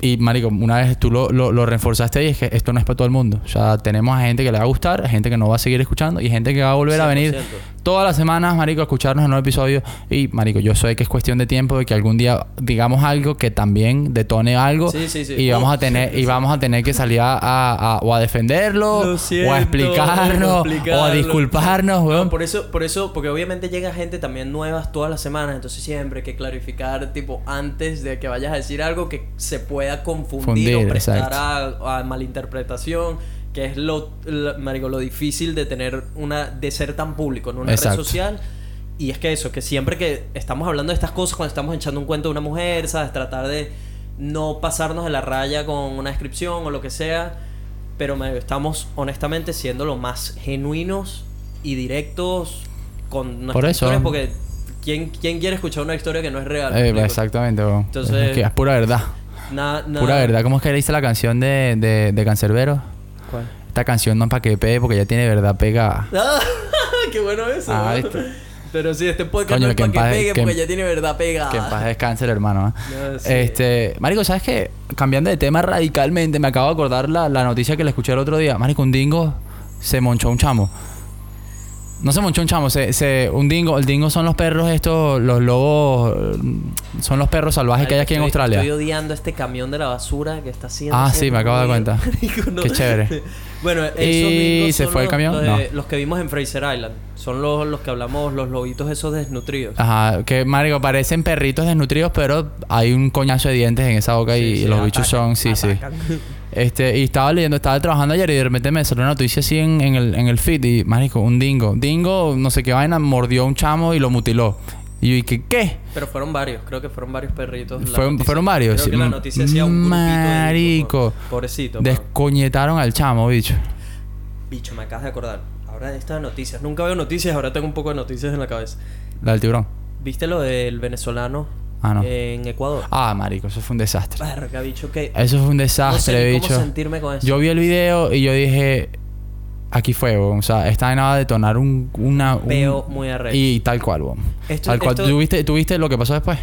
Y, marico, una vez tú lo, lo, lo reforzaste y es que esto no es para todo el mundo. O sea, tenemos a gente que le va a gustar, a gente que no va a seguir escuchando y gente que va a volver a venir 100%. todas las semanas, marico, a escucharnos en nuevos episodios. Y, marico, yo sé que es cuestión de tiempo de que algún día digamos algo que también detone algo. Sí, sí, sí. Y vamos Oh, a tener, y vamos a tener que salir a, a- a- o a defenderlo, siento, o a explicarnos, o a disculparnos, No, weón. por eso, por eso, porque obviamente llega gente también nuevas todas las semanas, entonces siempre hay que clarificar, tipo, antes de que vayas a decir algo que se pueda confundir Fundir, o prestar a, a malinterpretación, que es lo, lo- marico, lo difícil de tener una, de ser tan público en una Exacto. red social. Y es que eso, que siempre que estamos hablando de estas cosas, cuando estamos echando un cuento de una mujer, ¿sabes? Tratar de no pasarnos de la raya con una descripción o lo que sea. Pero estamos honestamente siendo lo más genuinos y directos con nuestras Por eso. historias porque ¿quién, ¿quién quiere escuchar una historia que no es real? Eh, exactamente. Entonces- es, que es pura verdad. Nada, nada- Pura verdad. ¿Cómo es que le dice la canción de, de, de Cancerbero? ¿Cuál? Esta canción no es para que pegue porque ya tiene verdad pegada. Ah, *laughs* ¡Qué bueno eso! Ah. Pero sí, este podcast Coño, no es que para que paz- pegue que porque ya tiene verdad pegada. Que en paz descanse el hermano. ¿eh? No, sí. Este, Marico, ¿sabes qué? Cambiando de tema radicalmente, me acabo de acordar la, la noticia que le escuché el otro día. Marico, un dingo se monchó un chamo. No se monchó un chamo, se, se, un dingo. El dingo son los perros estos, los lobos, son los perros salvajes que hay aquí en Australia. Estoy odiando este camión de la basura que está haciendo. Ah, sí, me acabo de dar cuenta. *laughs* Marico, no. Qué chévere. *laughs* bueno, esos ¿Y dingos se son fue el camión? Los, No. los que vimos en Fraser Island. Son los, los que hablamos, los lobitos esos desnutridos. Ajá, que marico, parecen perritos desnutridos, pero hay un coñazo de dientes en esa boca y Sí, los bichos son, sí, sí. *laughs* Este, y estaba leyendo, estaba trabajando ayer y de repente me salió una noticia así en, en el, en el feed y, marico, un dingo. Dingo, no sé qué vaina, mordió a un chamo y lo mutiló. Y yo dije, ¿qué? Pero fueron varios, creo que fueron varios perritos. Fueron- noticia. fueron varios, Creo sí. que la noticia decía un de Marico. po- Pobrecito. Descoñetaron al chamo, bicho. Bicho, me acabas de acordar. Ahora de estas noticias. Nunca veo noticias, ahora tengo un poco de noticias en la cabeza. La del tiburón. ¿Viste lo del venezolano Ah, no. en Ecuador? Ah, marico, eso fue un desastre. Verga, bicho, que... Eso fue un no desastre, sé cómo bicho. sentirme con eso. Yo vi el video y yo dije, aquí fue. O sea, esta vaina va a detonar un, una... un- Veo muy arrecho. Y tal cual. Esto- tal cual. esto- ¿Tú, viste, ¿Tú viste lo que pasó después?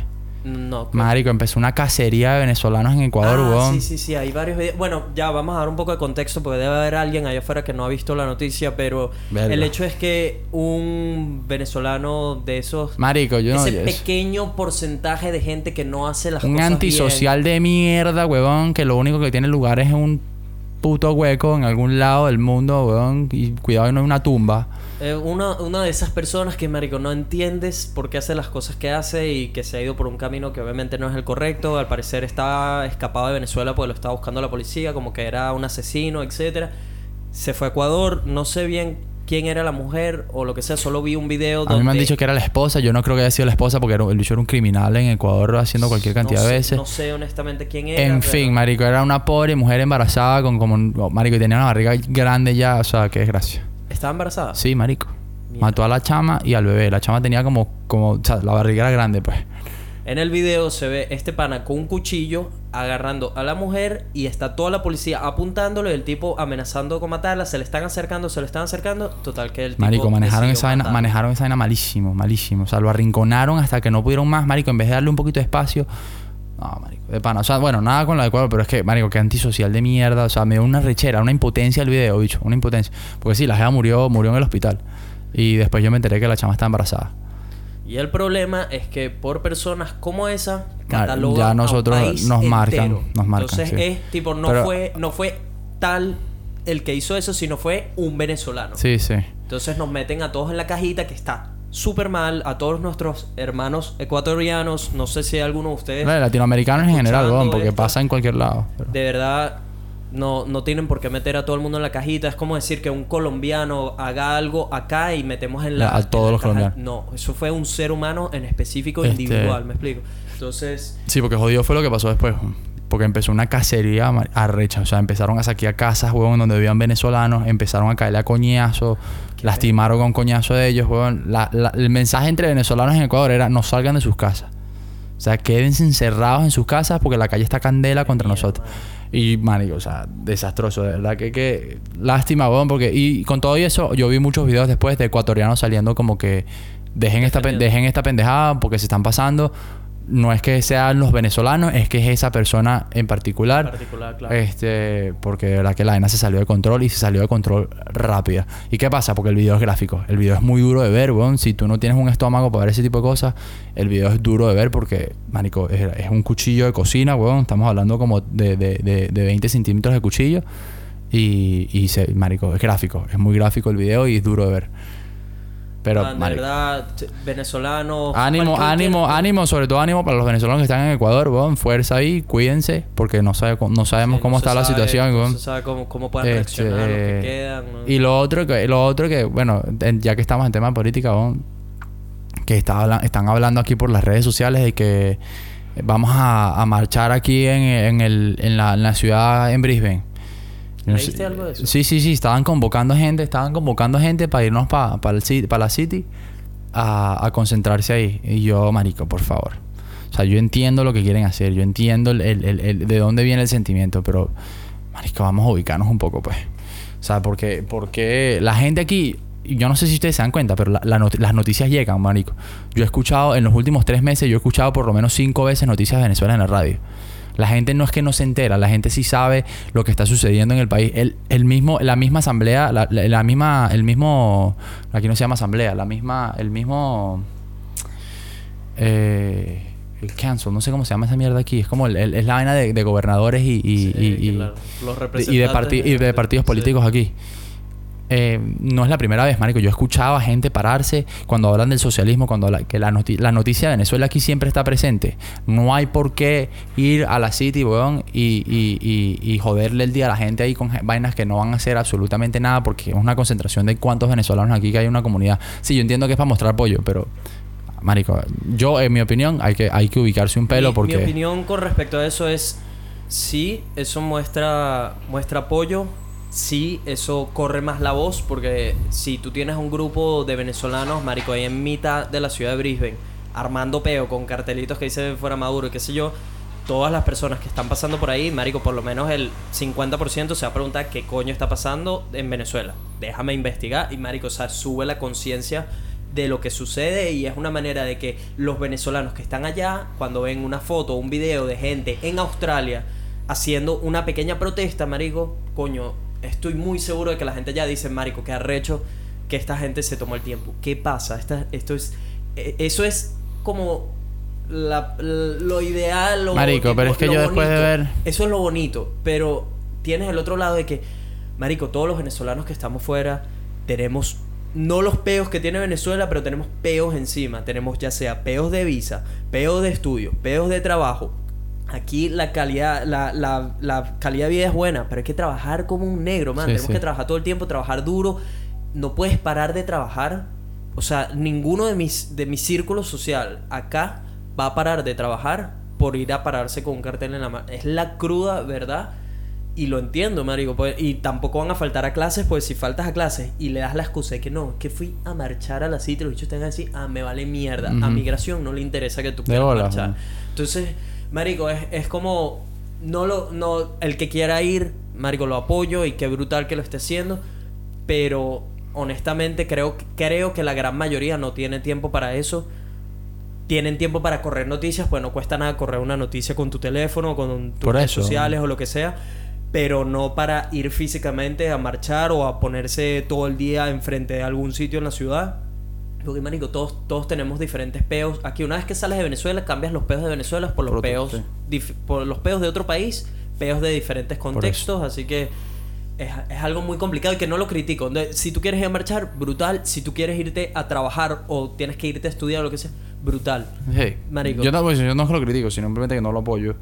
No. Marico, empezó una cacería de venezolanos en Ecuador, ah, weón. sí, sí, sí, hay varios videos. Bueno, ya vamos a dar un poco de contexto porque debe haber alguien allá afuera que no ha visto la noticia, pero el hecho es que un venezolano de esos... Marico, yo no... ese es- pequeño porcentaje de gente que no hace las un cosas antisocial de mierda, weón, que lo único que tiene lugar es un puto hueco en algún lado del mundo, weón. Y cuidado, no es una tumba. Eh, una, una de esas personas que, marico, no entiendes por qué hace las cosas que hace y que se ha ido por un camino que obviamente no es el correcto. Al parecer está escapado de Venezuela porque lo estaba buscando la policía, como que era un asesino, etcétera. Se fue a Ecuador, no sé bien quién era la mujer o lo que sea, solo vi un video A mí me han donde- dicho que era la esposa. Yo no creo que haya sido la esposa porque era- el bicho era un criminal en Ecuador haciendo cualquier cantidad no de veces. No sé honestamente quién era. En pero- fin, marico, era una pobre mujer embarazada con como... un- oh, marico, y tenía una barriga grande ya. O sea, qué desgracia. ¿Estaba embarazada? Sí, marico. Mierda. Mató a la chama y al bebé. La chama tenía como... como o sea, la barriga era grande, pues. En el video se ve este pana con un cuchillo agarrando a la mujer y está toda la policía apuntándole, el tipo amenazando con matarla, se le están acercando, se le están acercando, total que el tipo Marico, manejaron esa, vaina, manejaron esa vaina malísimo, malísimo. O sea, lo arrinconaron hasta que no pudieron más, marico. En vez de darle un poquito de espacio... No, marico, de pana. O sea, bueno, nada con la de Ecuador, pero es que, marico, qué antisocial de mierda. O sea, me dio una rechera, una impotencia el video, bicho. Una impotencia. Porque sí, la jeva murió, murió en el hospital. Y después yo me enteré que la chama está embarazada. Y el problema es que por personas como esa catalogan ya a un nosotros país nos marcan, entero. nos marcan, Entonces sí. es tipo no Pero- fue no fue tal el que hizo eso, sino fue un venezolano. Sí, sí. Entonces nos meten a todos en la cajita que está súper mal, a todos nuestros hermanos ecuatorianos, no sé si hay alguno de ustedes Los latinoamericanos en general, porque esto. pasa en cualquier lado. pero- de verdad No, no tienen por qué meter a todo el mundo en la cajita. Es como decir que un colombiano haga algo acá y metemos en la. A todos los caja. colombianos. No, eso fue un ser humano en específico Este- individual, me explico. Entonces, Sí, porque jodido fue lo que pasó después. Porque empezó una cacería arrecha. O sea, empezaron a saquear casas, huevón, donde vivían venezolanos. Empezaron a caerle a coñazo. Lastimaron con coñazo de ellos, huevón. La- la- el mensaje entre venezolanos en Ecuador era no salgan de sus casas. O sea, quédense encerrados en sus casas porque la calle está candela contra mierda, nosotros. Y, marico, o sea, desastroso, de verdad que, que lástima, huevón, porque... Y con todo eso, yo vi muchos videos después de ecuatorianos saliendo como que... Dejen esta, dejen esta pendejada porque se están pasando. No es que sean los venezolanos, es que es esa persona en particular. particular, claro. Este, porque de verdad que la vaina se salió de control y se salió de control rápida. ¿Y qué pasa? Porque el video es gráfico. El video es muy duro de ver, weón. Si tú no tienes un estómago para ver ese tipo de cosas, el video es duro de ver porque, marico, es, es un cuchillo de cocina, weón. Estamos hablando como de, de, de, de 20 centímetros de cuchillo. Y, y se, marico, es gráfico. Es muy gráfico el video y es duro de ver. Pero, de marico. verdad, venezolanos. Ánimo, ánimo, ánimo, sobre todo ánimo para los venezolanos que están en Ecuador, weón. Fuerza ahí, cuídense, porque no, sabe, no sabemos Sí, cómo no está la situación, no weón. se sabe cómo, cómo pueden Este, reaccionar los que quedan. ¿no? Y lo otro que, lo otro que, bueno, en- ya que estamos en tema de política, weón, que está están hablando aquí por las redes sociales de que vamos a, a marchar aquí en, en el, en, la, en la ciudad en Brisbane. No ¿Leíste algo de eso? Sí, sí, sí. Estaban convocando gente, estaban convocando gente para irnos para pa pa la City a, a concentrarse ahí. Y yo, marico, por favor. O sea, yo entiendo lo que quieren hacer. Yo entiendo el, el- el- el- de dónde viene el sentimiento. Pero, marico, vamos a ubicarnos un poco, pues. O sea, porque, porque la gente aquí... Yo no sé si ustedes se dan cuenta, pero la- la not- las noticias llegan, marico. Yo he escuchado, en los últimos tres meses, yo he escuchado por lo menos cinco veces noticias de Venezuela en la radio. La gente no es que no se entera, la gente sí sabe lo que está sucediendo en el país. El, el mismo, la misma asamblea, la, la- la misma, el mismo, aquí no se llama asamblea, la misma, el mismo, eh, el council, no sé cómo se llama esa mierda aquí. Es como el, el- es la vaina de, de gobernadores y, y, Sí, y- y- claro. Los de, y de de- partidos sí. políticos aquí. Eh, no es la primera vez, marico. Yo escuchaba gente pararse cuando hablan del socialismo, cuando hablan que la, noti- la noticia de Venezuela aquí siempre está presente. No hay por qué ir a la City, weón, y, y, y, y joderle el día a la gente ahí con vainas que no van a hacer absolutamente nada porque es una concentración de cuántos venezolanos aquí que hay en una comunidad. Sí, yo entiendo que es para mostrar apoyo, pero... Marico, yo en mi opinión hay que, hay que ubicarse un pelo mi, porque... Mi opinión con respecto a eso es: sí, eso muestra, muestra apoyo. Sí, eso corre más la voz. Porque si tú tienes un grupo de venezolanos, marico, ahí en mitad de la ciudad de Brisbane, armando peo con cartelitos que dice fuera Maduro y qué sé yo. Todas las personas que están pasando por ahí, marico, por lo menos el 50% se va a preguntar qué coño está pasando en Venezuela. Déjame investigar y, marico, o sea, sube la conciencia de lo que sucede y es una manera de que los venezolanos que están allá, cuando ven una foto o un video de gente en Australia haciendo una pequeña protesta, marico, coño, estoy muy seguro de que la gente ya dice, marico, que arrecho que esta gente se tomó el tiempo. ¿Qué pasa? Esta- esto es, eh, eso es como la- lo ideal, lo Marico, pero es que yo después de ver- Eso es lo bonito, pero tienes el otro lado de que, marico, todos los venezolanos que estamos fuera tenemos no los peos que tiene Venezuela, pero tenemos peos encima. Tenemos ya sea peos de visa, peos de estudio, peos de trabajo. Aquí la calidad, la, la, la calidad de vida es buena, pero hay que trabajar como un negro, man. Sí, tenemos sí. que trabajar todo el tiempo, trabajar duro. No puedes parar de trabajar. O sea, ninguno de mis, de mi círculo social acá va a parar de trabajar por ir a pararse con un cartel en la mano. Es la cruda verdad. Y lo entiendo, marico. pues, y tampoco van a faltar a clases, pues si faltas a clases y le das la excusa de que no, que fui a marchar a la cita, y los bichos te van a decir, ah, me vale mierda. A Ujú. migración no le interesa que tú bolas, marchar. Entonces, marico, es, es como, no lo, no, el que quiera ir, marico, lo apoyo y qué brutal que lo esté haciendo, pero honestamente creo, creo que la gran mayoría no tiene tiempo para eso. Tienen tiempo para correr noticias, pues no cuesta nada correr una noticia con tu teléfono, con tus Por redes eso. sociales o lo que sea, pero no para ir físicamente a marchar o a ponerse todo el día enfrente de algún sitio en la ciudad. Porque, marico, todos, todos tenemos diferentes peos. Aquí, una vez que sales de Venezuela, cambias los peos de Venezuela por los Por peos dif- por los peos de otro país, peos de diferentes contextos, así que es, es algo muy complicado y que no lo critico. Si tú quieres ir a marchar, brutal. Si tú quieres irte a trabajar o tienes que irte a estudiar o lo que sea, brutal. Marico. Yo, no, yo no lo critico, sino simplemente que no lo apoyo.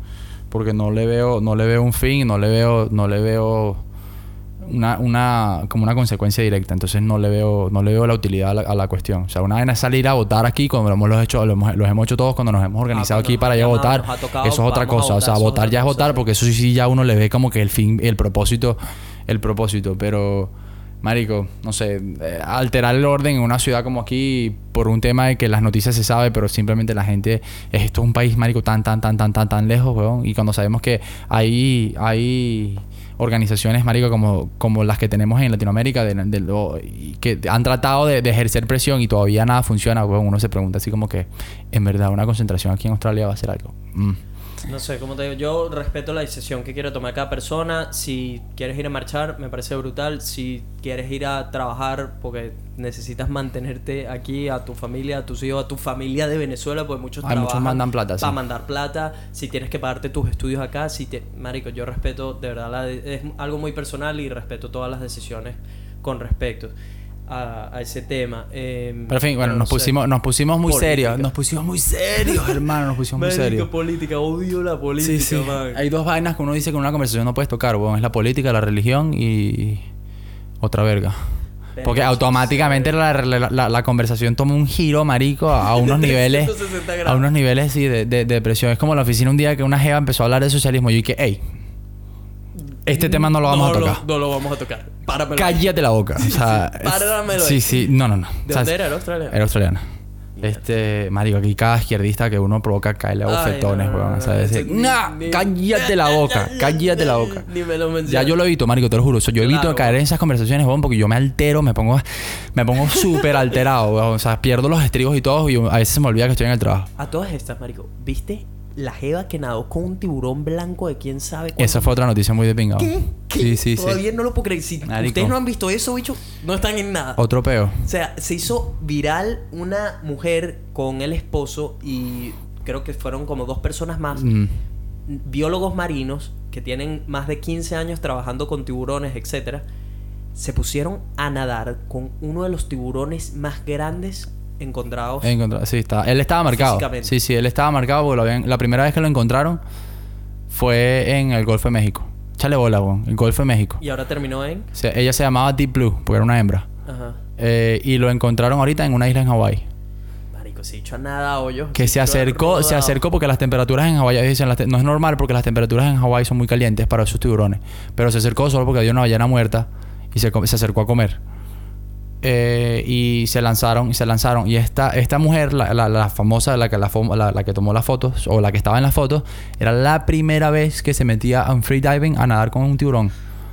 porque no le veo, no le veo un fin, no le veo, no le veo una, una, como una consecuencia directa. Entonces no le veo, no le veo la utilidad a la, a la cuestión. O sea, una vez es salir a votar aquí, cuando lo hemos hecho, lo hemos, los hemos hecho todos cuando nos hemos organizado cuando aquí para ir a votar. tocado, eso es otra cosa. O sea, votar, es votar ya es cosa, votar, porque eso sí, sí ya uno le ve como que el fin, el propósito, el propósito. Pero, marico, no sé, eh, alterar el orden en una ciudad como aquí por un tema de que las noticias se sabe, pero simplemente la gente, es- esto es un país, marico, tan, tan, tan, tan, tan, tan lejos, weón. Y cuando sabemos que hay, hay organizaciones, marico, como, como las que tenemos en Latinoamérica, que han tratado de, ejercer presión y todavía nada funciona, weón, uno se pregunta así como que, en verdad, una concentración aquí en Australia va a ser algo. Mm. No sé, como te digo, yo respeto la decisión que quiere tomar cada persona. Si quieres ir a marchar, me parece brutal. Si quieres ir a trabajar porque necesitas mantenerte aquí a tu familia, a tus hijos, a tu familia de Venezuela, pues muchos Hay muchos trabajan mandan plata, sí. Para mandar plata. Si tienes que pagarte tus estudios acá, si te... Marico, yo respeto, de verdad, la de- es algo muy personal y respeto todas las decisiones con respecto a, a ese tema. Eh, Pero en fin, bueno, nos no sé. pusimos, nos pusimos muy Política. serios. Nos pusimos muy serios, hermano. Nos pusimos muy serios. política, odio la política, Sí, sí. man. Hay dos vainas que uno dice que en una conversación no puedes tocar, weón. Es la política, la religión y otra verga. Porque automáticamente la, la- la- la conversación toma un giro, marico, a, *laughs* unos niveles... 360 a unos niveles, sí, de, de, de depresión. Es como la oficina un día que una jeva empezó a hablar de socialismo. Y yo dije, hey, este tema no lo vamos a tocar. No, lo vamos a tocar. Páramelo. Cállate la boca. O sea, *laughs* sí, páramelo sí, sí, no, no, no. ¿De O sea, dónde era? ¿Era australiana? Era australiana. Este, marico, aquí cada izquierdista que uno provoca caerle a bofetones, no, weón. no, O sea, decir, "Nah, cállate la boca, *laughs* cállate la boca. Ni me lo. Ya yo lo evito, marico, te lo juro. O sea, yo evito Claro, caer en esas conversaciones, weón, porque yo me altero, me pongo, me pongo súper alterado, weón. O sea, pierdo los estribos y todo y a veces se me olvida que estoy en el trabajo. A todas estas, marico, ¿viste la jeva que nadó con un tiburón blanco de quién sabe cuánto? Esa fue otra noticia muy de pingado. ¿Qué? ¿Qué? Sí, sí, Todavía sí. no lo puedo creer. Si Marico. ustedes no han visto eso, bicho, no están en nada. Otro peo. O sea, se hizo viral una mujer con el esposo y creo que fueron como dos personas más. Mm. biólogos marinos que tienen más de 15 años trabajando con tiburones, etcétera, se pusieron a nadar con uno de los tiburones más grandes encontrados. Encontra- sí, está. Él estaba marcado. Sí, sí, él estaba marcado porque lo habían- la primera vez que lo encontraron fue en el Golfo de México. Chale bola. El Golfo de México. Y ahora terminó en. Ella se llamaba Deep Blue porque era una hembra. Ajá. Eh, y lo encontraron ahorita en una isla en Hawái. Marico, se a nada hoyo. Que se acercó, se acercó porque las temperaturas en Hawái, dicen, las te- no es normal porque las temperaturas en Hawái son muy calientes para esos tiburones. Pero se acercó solo porque había una ballena muerta y se, se acercó a comer. Eh, y se lanzaron, y se lanzaron. Y esta, esta mujer, la, la- la famosa, la que, la, la- que tomó las fotos, o la que estaba en las fotos, era la primera vez que se metía a un freediving a nadar con un tiburón.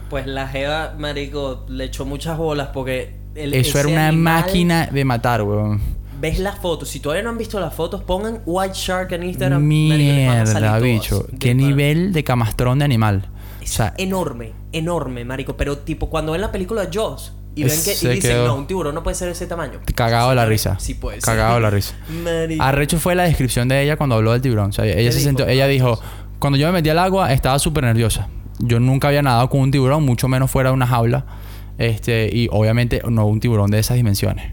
Pues la jeva, marico, le echó muchas bolas porque... el- Eso era una animal- máquina de matar, weón. Ves las fotos. Si todavía no han visto las fotos, pongan White Shark en Instagram. Mierda, bicho. De Qué pana. nivel de camastrón de animal. O Es sea, enorme, enorme, marico. Pero tipo, cuando ven la película Jaws y ven que y dicen, quedó- no, un tiburón no puede ser ese tamaño. Cagado de la risa. Sí puede ser. Cagado de la risa. Marico. Arrecho fue la descripción de ella cuando habló del tiburón. O sea, ella se dijo? sentó, ella dijo, cuando yo me metí al agua estaba súper nerviosa. Yo nunca había nadado con un tiburón, mucho menos fuera de una jaula. Este, y obviamente no un tiburón de esas dimensiones.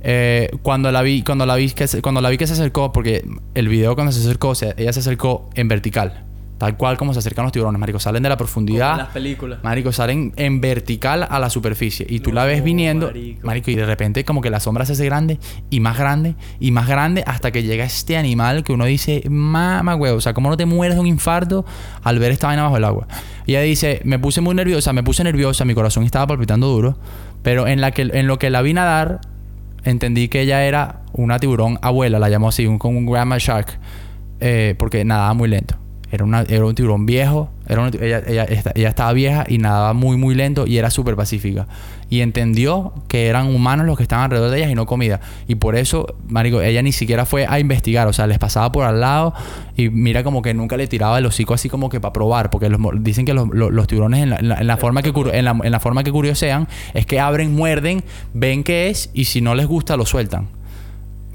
Eh, cuando la vi, cuando la vi que se, cuando la vi que se acercó, porque el video cuando se acercó, ella se acercó en vertical. Tal cual como se acercan los tiburones, marico. Salen de la Como profundidad. en las películas. Marico, salen en vertical a la superficie. Y tú No, la ves viniendo, marico. marico. y de repente como que la sombra se hace grande y más grande y más grande hasta que llega este animal que uno dice, mamá, huevo, o sea, ¿cómo no te mueres de un infarto al ver esta vaina bajo el agua? Y ella dice, me puse muy nerviosa, me puse nerviosa, mi corazón estaba palpitando duro, pero en, la que, en lo que la vi nadar, entendí que ella era una tiburón abuela, la llamó así, un, un grandma shark, eh, porque nadaba muy lento. Era, una, era un tiburón viejo, era una- ella, ella, ella estaba vieja y nadaba muy, muy lento y era súper pacífica. Y entendió que eran humanos los que estaban alrededor de ella y no comida. Y por eso, marico, ella ni siquiera fue a investigar. O sea, les pasaba por al lado y mira como que nunca le tiraba el hocico así como que para probar. Porque los dicen que los, los- tiburones en la, la- en la forma que en, la, en la forma que curiosean es que abren, muerden, ven qué es y si no les gusta lo sueltan.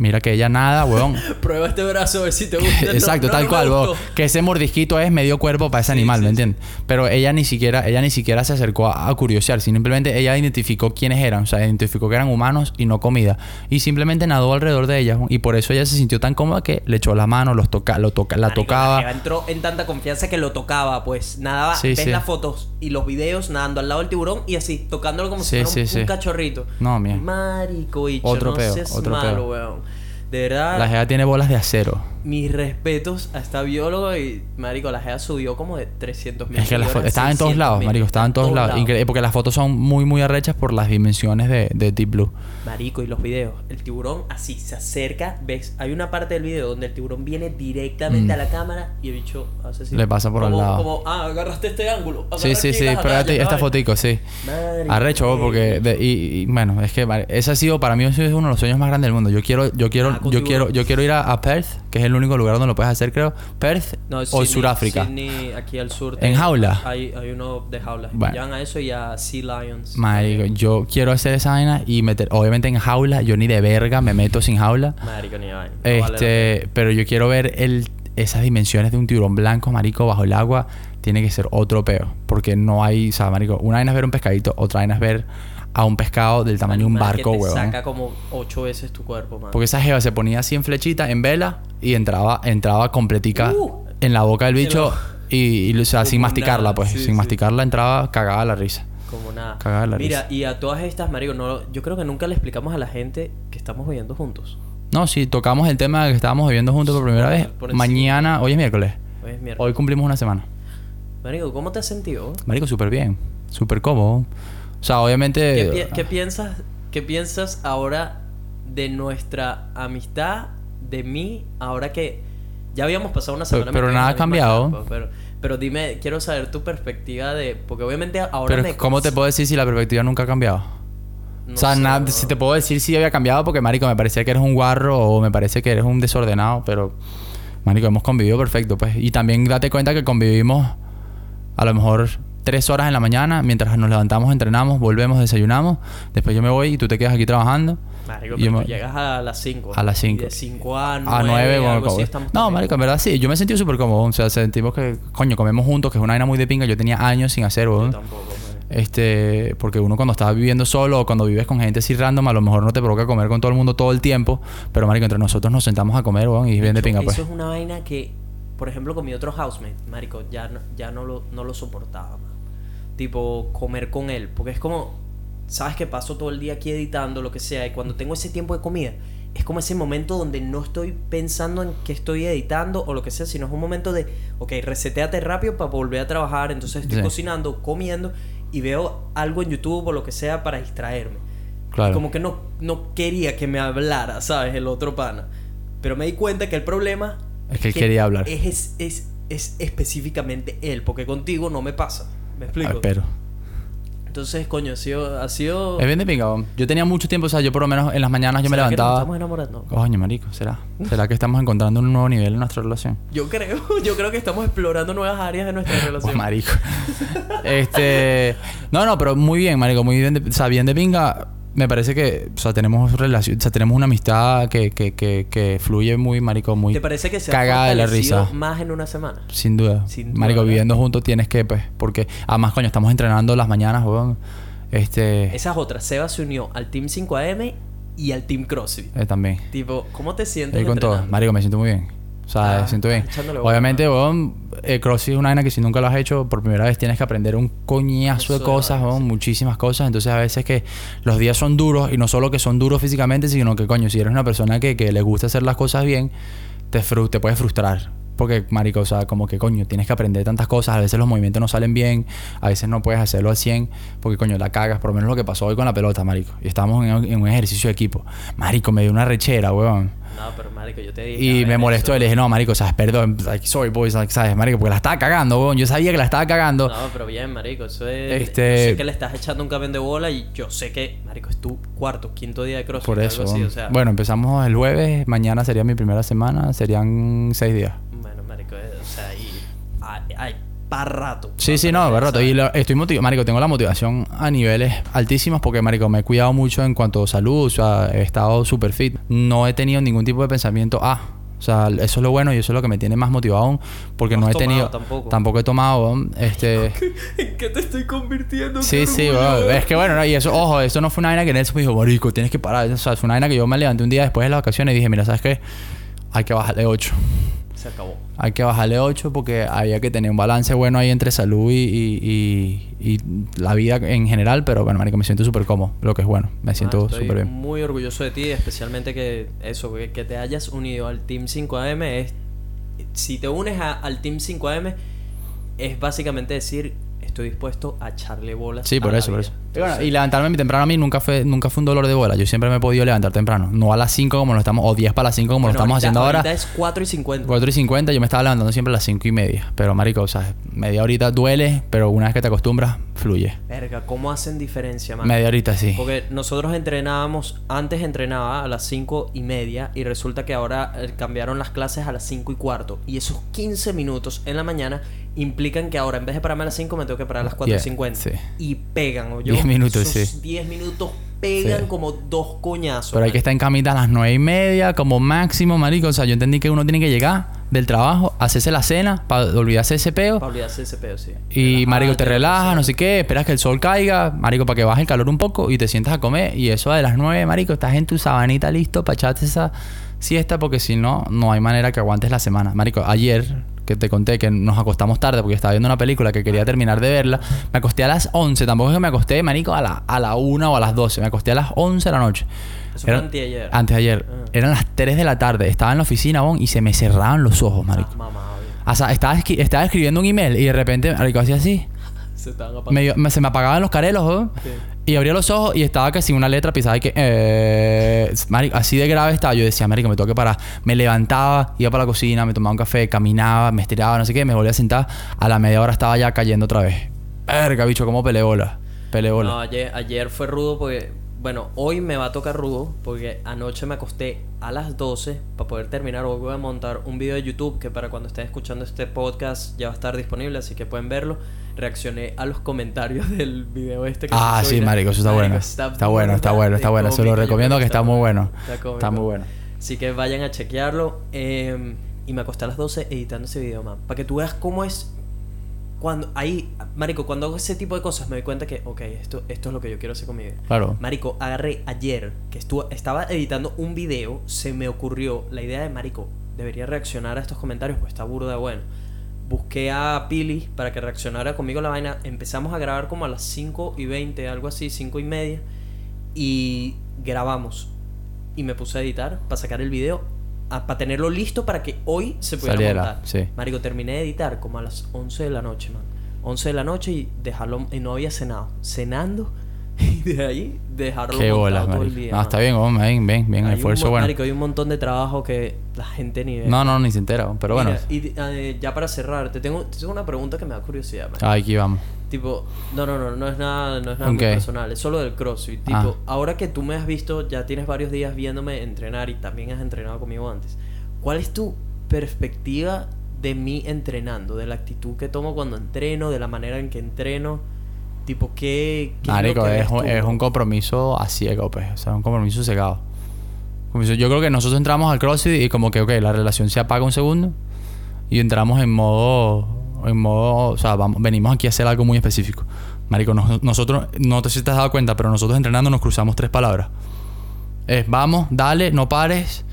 Mira que ella nada, weón. *laughs* Prueba este brazo a ver si te *laughs* gusta. Exacto, No, tal no cual, me weón. gustó. Que ese mordisquito es medio cuerpo para ese Sí, animal, sí, ¿me sí. entiendes? Pero ella ni siquiera, ella ni siquiera se acercó a, a curiosear, simplemente ella identificó quiénes eran, o sea, identificó que eran humanos y no comida. Y simplemente nadó alrededor de ellas, y por eso ella se sintió tan cómoda que le echó la mano, los toca, lo toca, la Marico, tocaba. entró en tanta confianza que lo tocaba, pues nadaba, ves las fotos y los videos nadando al lado del tiburón y así, tocándolo como si fuera un, cachorrito. No, mía. Marico, Otro no peo, seas otro malo, peo. weón. De verdad, La jeva tiene bolas de acero. mis respetos a esta bióloga y, marico, la GEA subió como de 300 mil Es que las fotos estaban en todos lados, marico, estaban en todos lados. Porque las fotos son muy, muy arrechas por las dimensiones de, de Deep Blue. Marico, y los videos. El tiburón así se acerca, ves, hay una parte del video donde el tiburón viene directamente Mm. a la cámara y el bicho hace así. Le pasa por al como- lado. Como, ah, agarraste este ángulo. Sí, sí, sí, agallas, esta fotico, sí. Marico, Arrecho, porque de- y, y, bueno, es que vale, ese ha sido para mí ese es uno de los sueños más grandes del mundo. Yo quiero yo quiero Yo quiero yo quiero ir a, a Perth, que es el único lugar donde lo puedes hacer, creo. Perth No, o Sydney- Sudáfrica. Sydney, aquí al sur. ¿En jaula? Hay, hay uno de jaula. Bueno. Llaman a eso y a Sea Lions. Marico, yo quiero hacer esa vaina y meter obviamente en jaula, yo ni de verga me meto sin jaula. Marico, ni vaina. No vale la Este, pero yo quiero ver el esas dimensiones de un tiburón blanco, marico, bajo el agua, tiene que ser otro peo, porque no hay, o sea, marico, una vaina es ver un pescadito, otra vaina es ver a un pescado del tamaño de un Animal que barco, te weón. saca como ocho veces tu cuerpo, man. Porque esa jeva se ponía así en flechita, en vela, y entraba, entraba completica Uh. en la boca del bicho. Y, y, o sea, sin masticarla, nada, pues. sí, sin sí. masticarla entraba cagada la risa. Como nada. Cagada la Mira, risa. y a todas estas, marico, no, yo creo que nunca le explicamos a la gente que estamos viviendo juntos. No, sí, tocamos el tema de que estábamos viviendo juntos por primera vez. Por. Mañana, hoy es miércoles. Hoy es miércoles. Hoy cumplimos una semana. Marico, ¿cómo te has sentido? Marico, súper bien. Súper cómodo. O sea, obviamente... ¿Qué, pi- qué piensas, ¿Qué piensas ahora de nuestra amistad, de mí, ahora que ya habíamos pasado una semana? pero en nada ha cambiado. campa, pero, pero dime, quiero saber tu perspectiva de... Porque obviamente ahora Pero me... ¿cómo te puedo decir si la perspectiva nunca ha cambiado? no o sea, sé, nada, no. si te puedo decir si había cambiado porque, marico, me parecía que eres un guarro o me parece que eres un desordenado, pero, marico, hemos convivido perfecto, pues. Y también date cuenta que convivimos a lo mejor tres horas en la mañana, mientras nos levantamos, entrenamos, volvemos, desayunamos, después yo me voy y tú te quedas aquí trabajando. Marico, pero yo tú me- llegas a las 5. A las cinco. De 5 a 9. A nueve, bueno, así No, marico, en verdad sí. Yo me sentido súper cómodo. O sea, sentimos que, coño, comemos juntos, que es una vaina muy de pinga. Yo tenía años sin hacer, Yo weón. tampoco, marico. Este, porque uno cuando está viviendo solo o cuando vives con gente así random, a lo mejor no te provoca comer con todo el mundo todo el tiempo. Pero, marico, entre nosotros nos sentamos a comer, weón, y es bien de Eso- pinga, pues. Eso es una vaina que, por ejemplo, con mi otro housemate, marico, ya no, ya no lo, no lo soportaba, man. Tipo, comer con él. Porque es como, sabes que paso todo el día aquí editando, lo que sea, y cuando tengo ese tiempo de comida, es como ese momento donde no estoy pensando en que estoy editando o lo que sea, sino es un momento de, ok, reseteate rápido para volver a trabajar. Entonces estoy Sí. cocinando, comiendo y veo algo en YouTube o lo que sea para distraerme. Claro. Como que no, no quería que me hablara, ¿sabes? El otro pana. Pero me di cuenta que el problema Es que él quería hablar. Es, es, es, es específicamente él, porque contigo no me pasa. ¿Me explico? Ah, pero. Entonces, coño, ha sido. Ha sido Es bien de pinga. Yo tenía mucho tiempo, o sea, yo por lo menos en las mañanas yo me ¿Será que nos levantaba. estamos enamorando? Coño, marico, ¿será? ¿Será que estamos encontrando un nuevo nivel en nuestra relación? *laughs* Yo creo, *laughs* yo creo que estamos explorando nuevas áreas de nuestra *laughs* Oh, relación. marico. este. No, no, pero muy bien, marico. Muy bien. De, o sea, bien de pinga. Me parece que, o sea, tenemos relación, o sea, tenemos una amistad que, que, que, que fluye muy, marico, muy ¿Te parece que se cagada de la risa. más en una semana? Sin duda. Sin duda, marico, ¿verdad? viviendo juntos tienes que, pues, porque además, coño, estamos entrenando las mañanas, weón. Este. Esa es otra. Seba se unió al Team 5AM y al Team CrossFit. eh, también. Tipo, ¿cómo te sientes? Estoy con todo. Marico, me siento muy bien. O sea, Ah, siento bien. Obviamente, weón, eh, CrossFit es una vaina que si nunca lo has hecho, por primera vez tienes que aprender un coñazo Eso de cosas, weón, sí. muchísimas cosas. Entonces, a veces que los días son duros, y no solo que son duros físicamente, sino que, coño, si eres una persona que, que le gusta hacer las cosas bien, te, fru- te puedes frustrar. Porque, marico, o sea, como que, coño, tienes que aprender tantas cosas. A veces los movimientos no salen bien. A veces no puedes hacerlo al 100. Porque, coño, la cagas. Por lo menos lo que pasó hoy con la pelota, marico. Y estábamos en, en un ejercicio de equipo. Marico, me dio una rechera, weón. No, pero marico, yo te dije. Y me molestó eso- y le dije, no, marico, sabes, perdón, like, sorry, boys, like, sabes, marico, porque la estaba cagando, weón. Yo sabía que la estaba cagando. No, pero bien, marico, eso es... Este- Yo sé que le estás echando un camión de bola y yo sé que, marico, es tu cuarto, quinto día de CrossFit. por algo eso. así, o sea, bueno, empezamos el jueves, mañana sería mi primera semana, serían seis días. Bueno, marico, eh, o sea, y hay, hay para rato. Sí, sí, no, para rato. Y lo- estoy motivado, marico, tengo la motivación a niveles altísimos porque, marico, me he cuidado mucho en cuanto a salud, o sea, he estado súper fit. No he tenido ningún tipo de pensamiento, ah, o sea, eso es lo bueno y eso es lo que me tiene más motivado aún, porque No he tenido... tomado tampoco. he tomado, este... *laughs* ¿En qué te estoy convirtiendo? Sí, sí, es que bueno, no, y eso, ojo, eso no fue una vaina que Nelson me dijo, marico, tienes que parar. O sea, fue una vaina que yo me levanté un día después de las vacaciones y dije, mira, ¿sabes qué? Hay que bajarle 8. Se acabó. Hay que bajarle 8 porque había que tener un balance bueno ahí entre salud y, y- y- y la vida en general. Pero bueno, marico, me siento súper cómodo, lo que es bueno. Me siento Ah, estoy súper bien. muy orgulloso de ti, especialmente que eso, que, que te hayas unido al Team 5AM es si te unes a- al Team 5AM es básicamente decir estoy dispuesto a echarle bolas. Sí, a por la eso, por vida. eso. Y, bueno, Entonces, y levantarme muy temprano a mí nunca fue, nunca fue un dolor de bola. Yo siempre me he podido levantar temprano. No a las 5 como lo estamos, o 10 para las 5 como bueno, lo estamos ahorita- haciendo ahora. Ahorita es 4 y 50. 4 y 50, yo me estaba levantando siempre a las 5 y media. Pero, marico, o sea, media horita duele, pero una vez que te acostumbras, fluye. Verga, ¿cómo hacen diferencia, man? Media horita, sí. Porque nosotros entrenábamos, antes entrenaba a las 5 y media y resulta que ahora eh, cambiaron las clases a las 5 y cuarto. Y esos 15 minutos en la mañana implican que ahora en vez de pararme a las 5 me tengo que parar a las 4 Yeah, y 50. sí. Y pegan, ¿o 10 minutos, Esos sí. 10 minutos pegan Sí. como dos coñazos. Pero hay que estar en camita a las 9 y media, como máximo, marico. O sea, yo entendí que uno tiene que llegar del trabajo, hacerse la cena, para olvidarse ese peo. Para olvidarse ese pedo, sí. Y, marico, te relajas, no sé qué, esperas que el sol caiga, marico, para que baje el calor un poco y te sientas a comer. Y eso de las 9, marico, estás en tu sabanita listo para echarte esa siesta, porque si no, no hay manera que aguantes la semana. Marico, ayer que te conté que nos acostamos tarde porque estaba viendo una película que quería terminar de verla, me acosté a las 11, tampoco es que me acosté, marico, a la, a la 1 o a las 12, me acosté a las 11 de la noche. Eso fue anteayer. Antes de ayer. Ah. Eran las 3 de la tarde, estaba en la oficina, bon, y se me cerraban los ojos, marico. Ah, mamá. O sea, estaba, estaba escribiendo un email y de repente, marico, hacía así. *laughs* Se. Me- me- se me apagaban los carelos, ¿no? Sí. Y abría los ojos y estaba casi una letra pisada y que... Eh, así de grave estaba. Yo decía, marico, me tengo que parar. Me levantaba, iba para la cocina, me tomaba un café, caminaba, me estiraba, no sé qué. Me volvía a sentar. A la media hora estaba ya cayendo otra vez. Verga, bicho, cómo peleola. Peleola. No, ayer, ayer fue rudo porque, bueno, hoy me va a tocar rudo porque anoche me acosté a las 12 para poder terminar. Hoy voy a montar un video de YouTube que para cuando estén escuchando este podcast ya va a estar disponible, así que pueden verlo. Reaccioné a los comentarios *laughs* del video este que Ah, sí, marico, eso está bueno. Está bueno, está bueno, está bueno. Se lo recomiendo que está muy bueno. cómico. Está muy bueno. Así que vayan a chequearlo. eh, y me acosté a las 12 editando ese video, man. Para que tú veas cómo es. Cuando ahí, Marico, cuando hago ese tipo de cosas me doy cuenta que, ok, esto, esto es lo que yo quiero hacer con mi vida. Claro. Marico, agarré ayer que estuvo, estaba editando un video, se me ocurrió la idea de Marico, debería reaccionar a estos comentarios, pues está burda bueno. Busqué a Pili para que reaccionara conmigo a la vaina. Empezamos a grabar como a las 5 y 20, algo así, 5 y media. Y grabamos. Y me puse a editar para sacar el video. Para tenerlo listo para que hoy se pudiera Saliera, montar. sí. Marico, terminé de editar como a las 11 de la noche, man. 11 de la noche y dejarlo. Y no había cenado. Cenando. *laughs* Y de ahí dejarlo Qué bolas, todo el día. No, man. está bien, hombre, bien, bien, bien. Un esfuerzo bueno. Marico, hay un montón de trabajo que la gente ni ve. No, no, ni se entera. Pero bueno. Mira, y eh, ya para cerrar, te tengo, te tengo una pregunta que me da curiosidad, man. Ah, aquí vamos. Tipo, no, no, no, no es nada, no es nada muy Ok. personal, es solo del CrossFit. Tipo, Ah. ahora que tú me has visto, ya tienes varios días viéndome entrenar y también has entrenado conmigo antes. ¿Cuál es tu perspectiva de mí entrenando? De la actitud que tomo cuando entreno, de la manera en que entreno. Tipo, ¿qué, qué Marico, lo que es, un- es compromiso a ciego, pues. O sea, un compromiso cegado. Yo creo que nosotros entramos al CrossFit y como que, ok, la relación se apaga un segundo y entramos en modo, en modo, o sea, vamos, venimos aquí a hacer algo muy específico. Marico, nos- nosotros, no te si te has dado cuenta, pero nosotros entrenando nos cruzamos tres palabras. Es vamos, dale, no pares.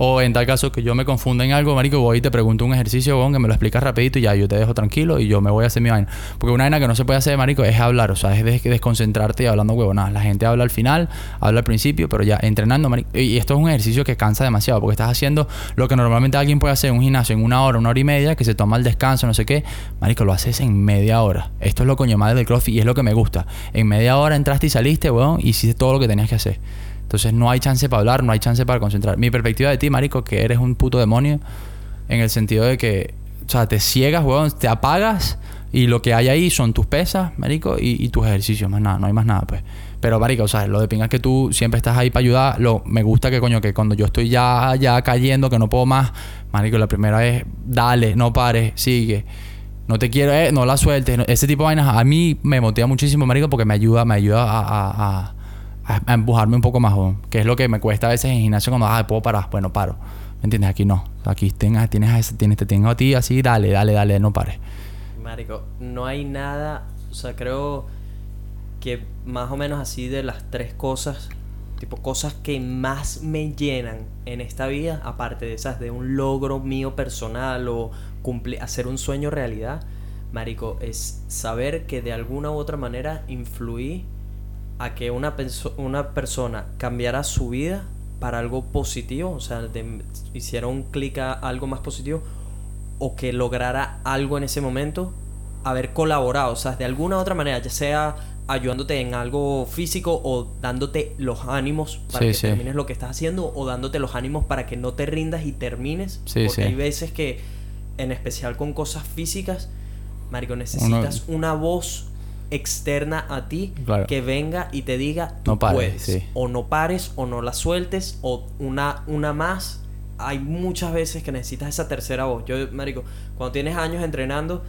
O en tal caso que yo me confunda en algo, marico, voy y te pregunto un ejercicio, weón, que me lo explicas rapidito y ya yo te dejo tranquilo y yo me voy a hacer mi vaina. Porque una vaina que no se puede hacer, marico, es hablar, o sea, es des- desconcentrarte y hablando huevonadas. La gente habla al final, habla al principio, pero ya entrenando, marico. Y esto es un ejercicio que cansa demasiado, porque estás haciendo lo que normalmente alguien puede hacer en un gimnasio en una hora, una hora y media, que se toma el descanso, no sé qué. Marico, lo haces en media hora. Esto es lo coño madre del CrossFit y es lo que me gusta. En media hora entraste y saliste, weón, y hiciste todo lo que tenías que hacer. Entonces no hay chance para hablar, no hay chance para concentrar. Mi perspectiva de ti, marico, que eres un puto demonio en el sentido de que, o sea, te ciegas, weón, te apagas y lo que hay ahí son tus pesas, marico, y, tus ejercicios, más nada, no hay más nada, pues. Pero, marico, o sea, lo de pinga es que tú siempre estás ahí para ayudar. Lo, me gusta que, coño, que cuando yo estoy ya, ya cayendo, que no puedo más, marico, la primera es, dale, no pares, sigue. No te quiero, eh, no la sueltes. Ese tipo de vainas a mí me motiva muchísimo, marico, porque me ayuda, me ayuda a- a- a empujarme un poco más. Que es lo que me cuesta a veces en gimnasio cuando, ah, puedo parar. Bueno, paro. ¿Me entiendes? Aquí no. Aquí tengas, tienes a ese, tienes, te tengo a ti así, dale, dale, dale, no pares. Marico, no hay nada, o sea, creo que más o menos así de las tres cosas, tipo cosas que más me llenan en esta vida, aparte de esas de un logro mío personal o cumplir, hacer un sueño realidad, Marico, es saber que de alguna u otra manera influí a que una, perso- una persona cambiara su vida para algo positivo, o sea, de- hiciera un clic a algo más positivo, o que lograra algo en ese momento, haber colaborado, o sea, de alguna u otra manera, ya sea ayudándote en algo físico o dándote los ánimos para Sí, que sí. termines lo que estás haciendo o dándote los ánimos para que no te rindas y termines, Sí, porque hay veces que en especial con cosas físicas, marico, necesitas una voz externa a ti Claro. que venga y te diga tú No pares, puedes sí. o no pares o no la sueltes o una una más hay muchas veces que necesitas esa tercera voz yo marico cuando tienes años entrenando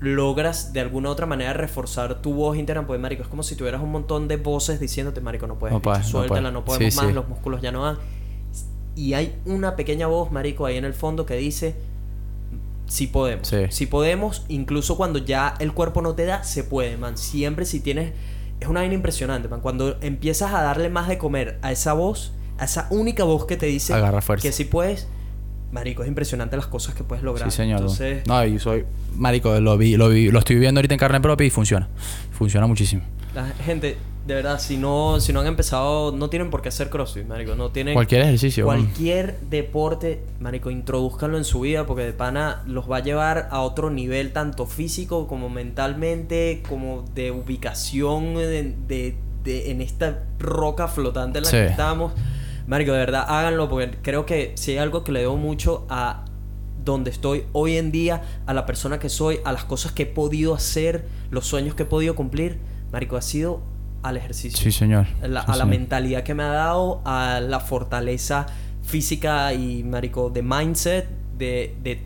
logras de alguna u otra manera reforzar tu voz interna pues marico es como si tuvieras un montón de voces diciéndote marico no puedes, No no suéltala puedes. no podemos Sí, más sí. los músculos ya no dan y hay una pequeña voz marico ahí en el fondo que dice sí podemos. Sí. Sí podemos, incluso cuando ya el cuerpo no te da, se puede, man. Siempre si tienes... Es una vaina impresionante, man. Cuando empiezas a darle más de comer a esa voz, a esa única voz que te dice Agarra fuerza. que sí puedes, marico, es impresionante las cosas que puedes lograr. Sí, señor. Entonces, No, y soy. Marico, lo vi, lo vi, lo estoy viendo ahorita en carne propia y funciona. Funciona muchísimo. la gente, de verdad, si no, si no han empezado, no tienen por qué hacer CrossFit, marico. No tienen... Cualquier ejercicio. Cualquier deporte, marico, introduzcanlo en su vida porque de pana los va a llevar a otro nivel, tanto físico como mentalmente, como de ubicación de, de- de- en esta roca flotante en la Sí. que estamos. Marico, de verdad, háganlo porque creo que si hay algo que le debo mucho a donde estoy hoy en día, a la persona que soy, a las cosas que he podido hacer, los sueños que he podido cumplir, marico, ha sido al ejercicio Sí, señor. la- Sí, a la señor. mentalidad que me ha dado, a la fortaleza física y, marico, de mindset, de, de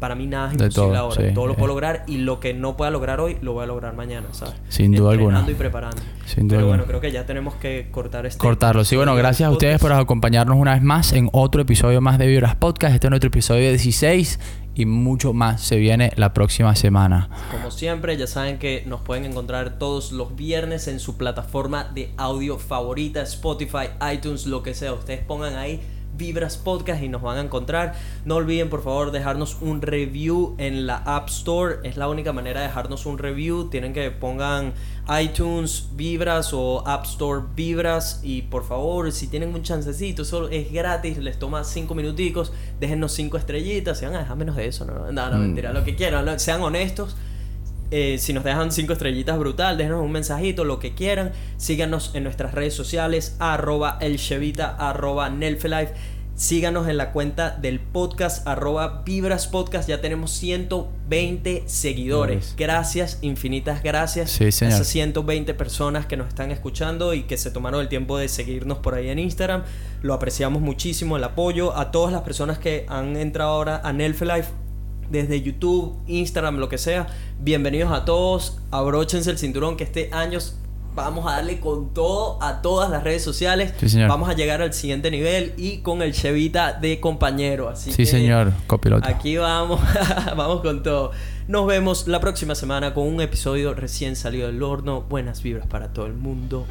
para mí nada es imposible todo, ahora. sí. Todo lo puedo Eh. lograr y lo que no pueda lograr hoy, lo voy a lograr mañana, ¿sabes? Sin duda Entrenando alguna. y preparando. Sin duda Pero bueno, alguna. creo que ya tenemos que cortar este... Cortarlo. Sí, bueno, gracias a ustedes por acompañarnos una vez más en otro episodio más de Vibras Podcast. Este es nuestro episodio 16 y mucho más se viene la próxima semana. Como siempre, ya saben que nos pueden encontrar todos los viernes en su plataforma de audio favorita, Spotify, iTunes, lo que sea. Ustedes pongan ahí Vibras Podcast y nos van a encontrar. No olviden, por favor, dejarnos un review en la App Store. Es la única manera de dejarnos un review. Tienen que pongan iTunes Vibras o App Store Vibras. Y por favor, si tienen un chancecito, solo es gratis, les toma cinco minuticos. Déjennos cinco estrellitas. Si van a dejar menos de eso, no, no, no Mm. mentira, lo que quieran. Sean honestos. Eh, si nos dejan cinco estrellitas brutal, déjenos un mensajito, lo que quieran. Síganos en nuestras redes sociales, arroba elchevita, arroba nelfelife. Síganos en la cuenta del podcast, arroba Vibras Podcast. Ya tenemos 120 seguidores. Gracias, infinitas gracias Sí, a esas 120 personas que nos están escuchando y que se tomaron el tiempo de seguirnos por ahí en Instagram. Lo apreciamos muchísimo, el apoyo. A todas las personas que han entrado ahora a Nelfelife desde YouTube, Instagram, lo que sea. Bienvenidos a todos. Abróchense el cinturón que este año vamos a darle con todo a todas las redes sociales. Sí, señor. Vamos a llegar al siguiente nivel y con el Chevita de compañero. Así Sí, que señor, copiloto. Aquí vamos, *laughs* vamos con todo. Nos vemos la próxima semana con un episodio recién salido del horno. Buenas vibras para todo el mundo.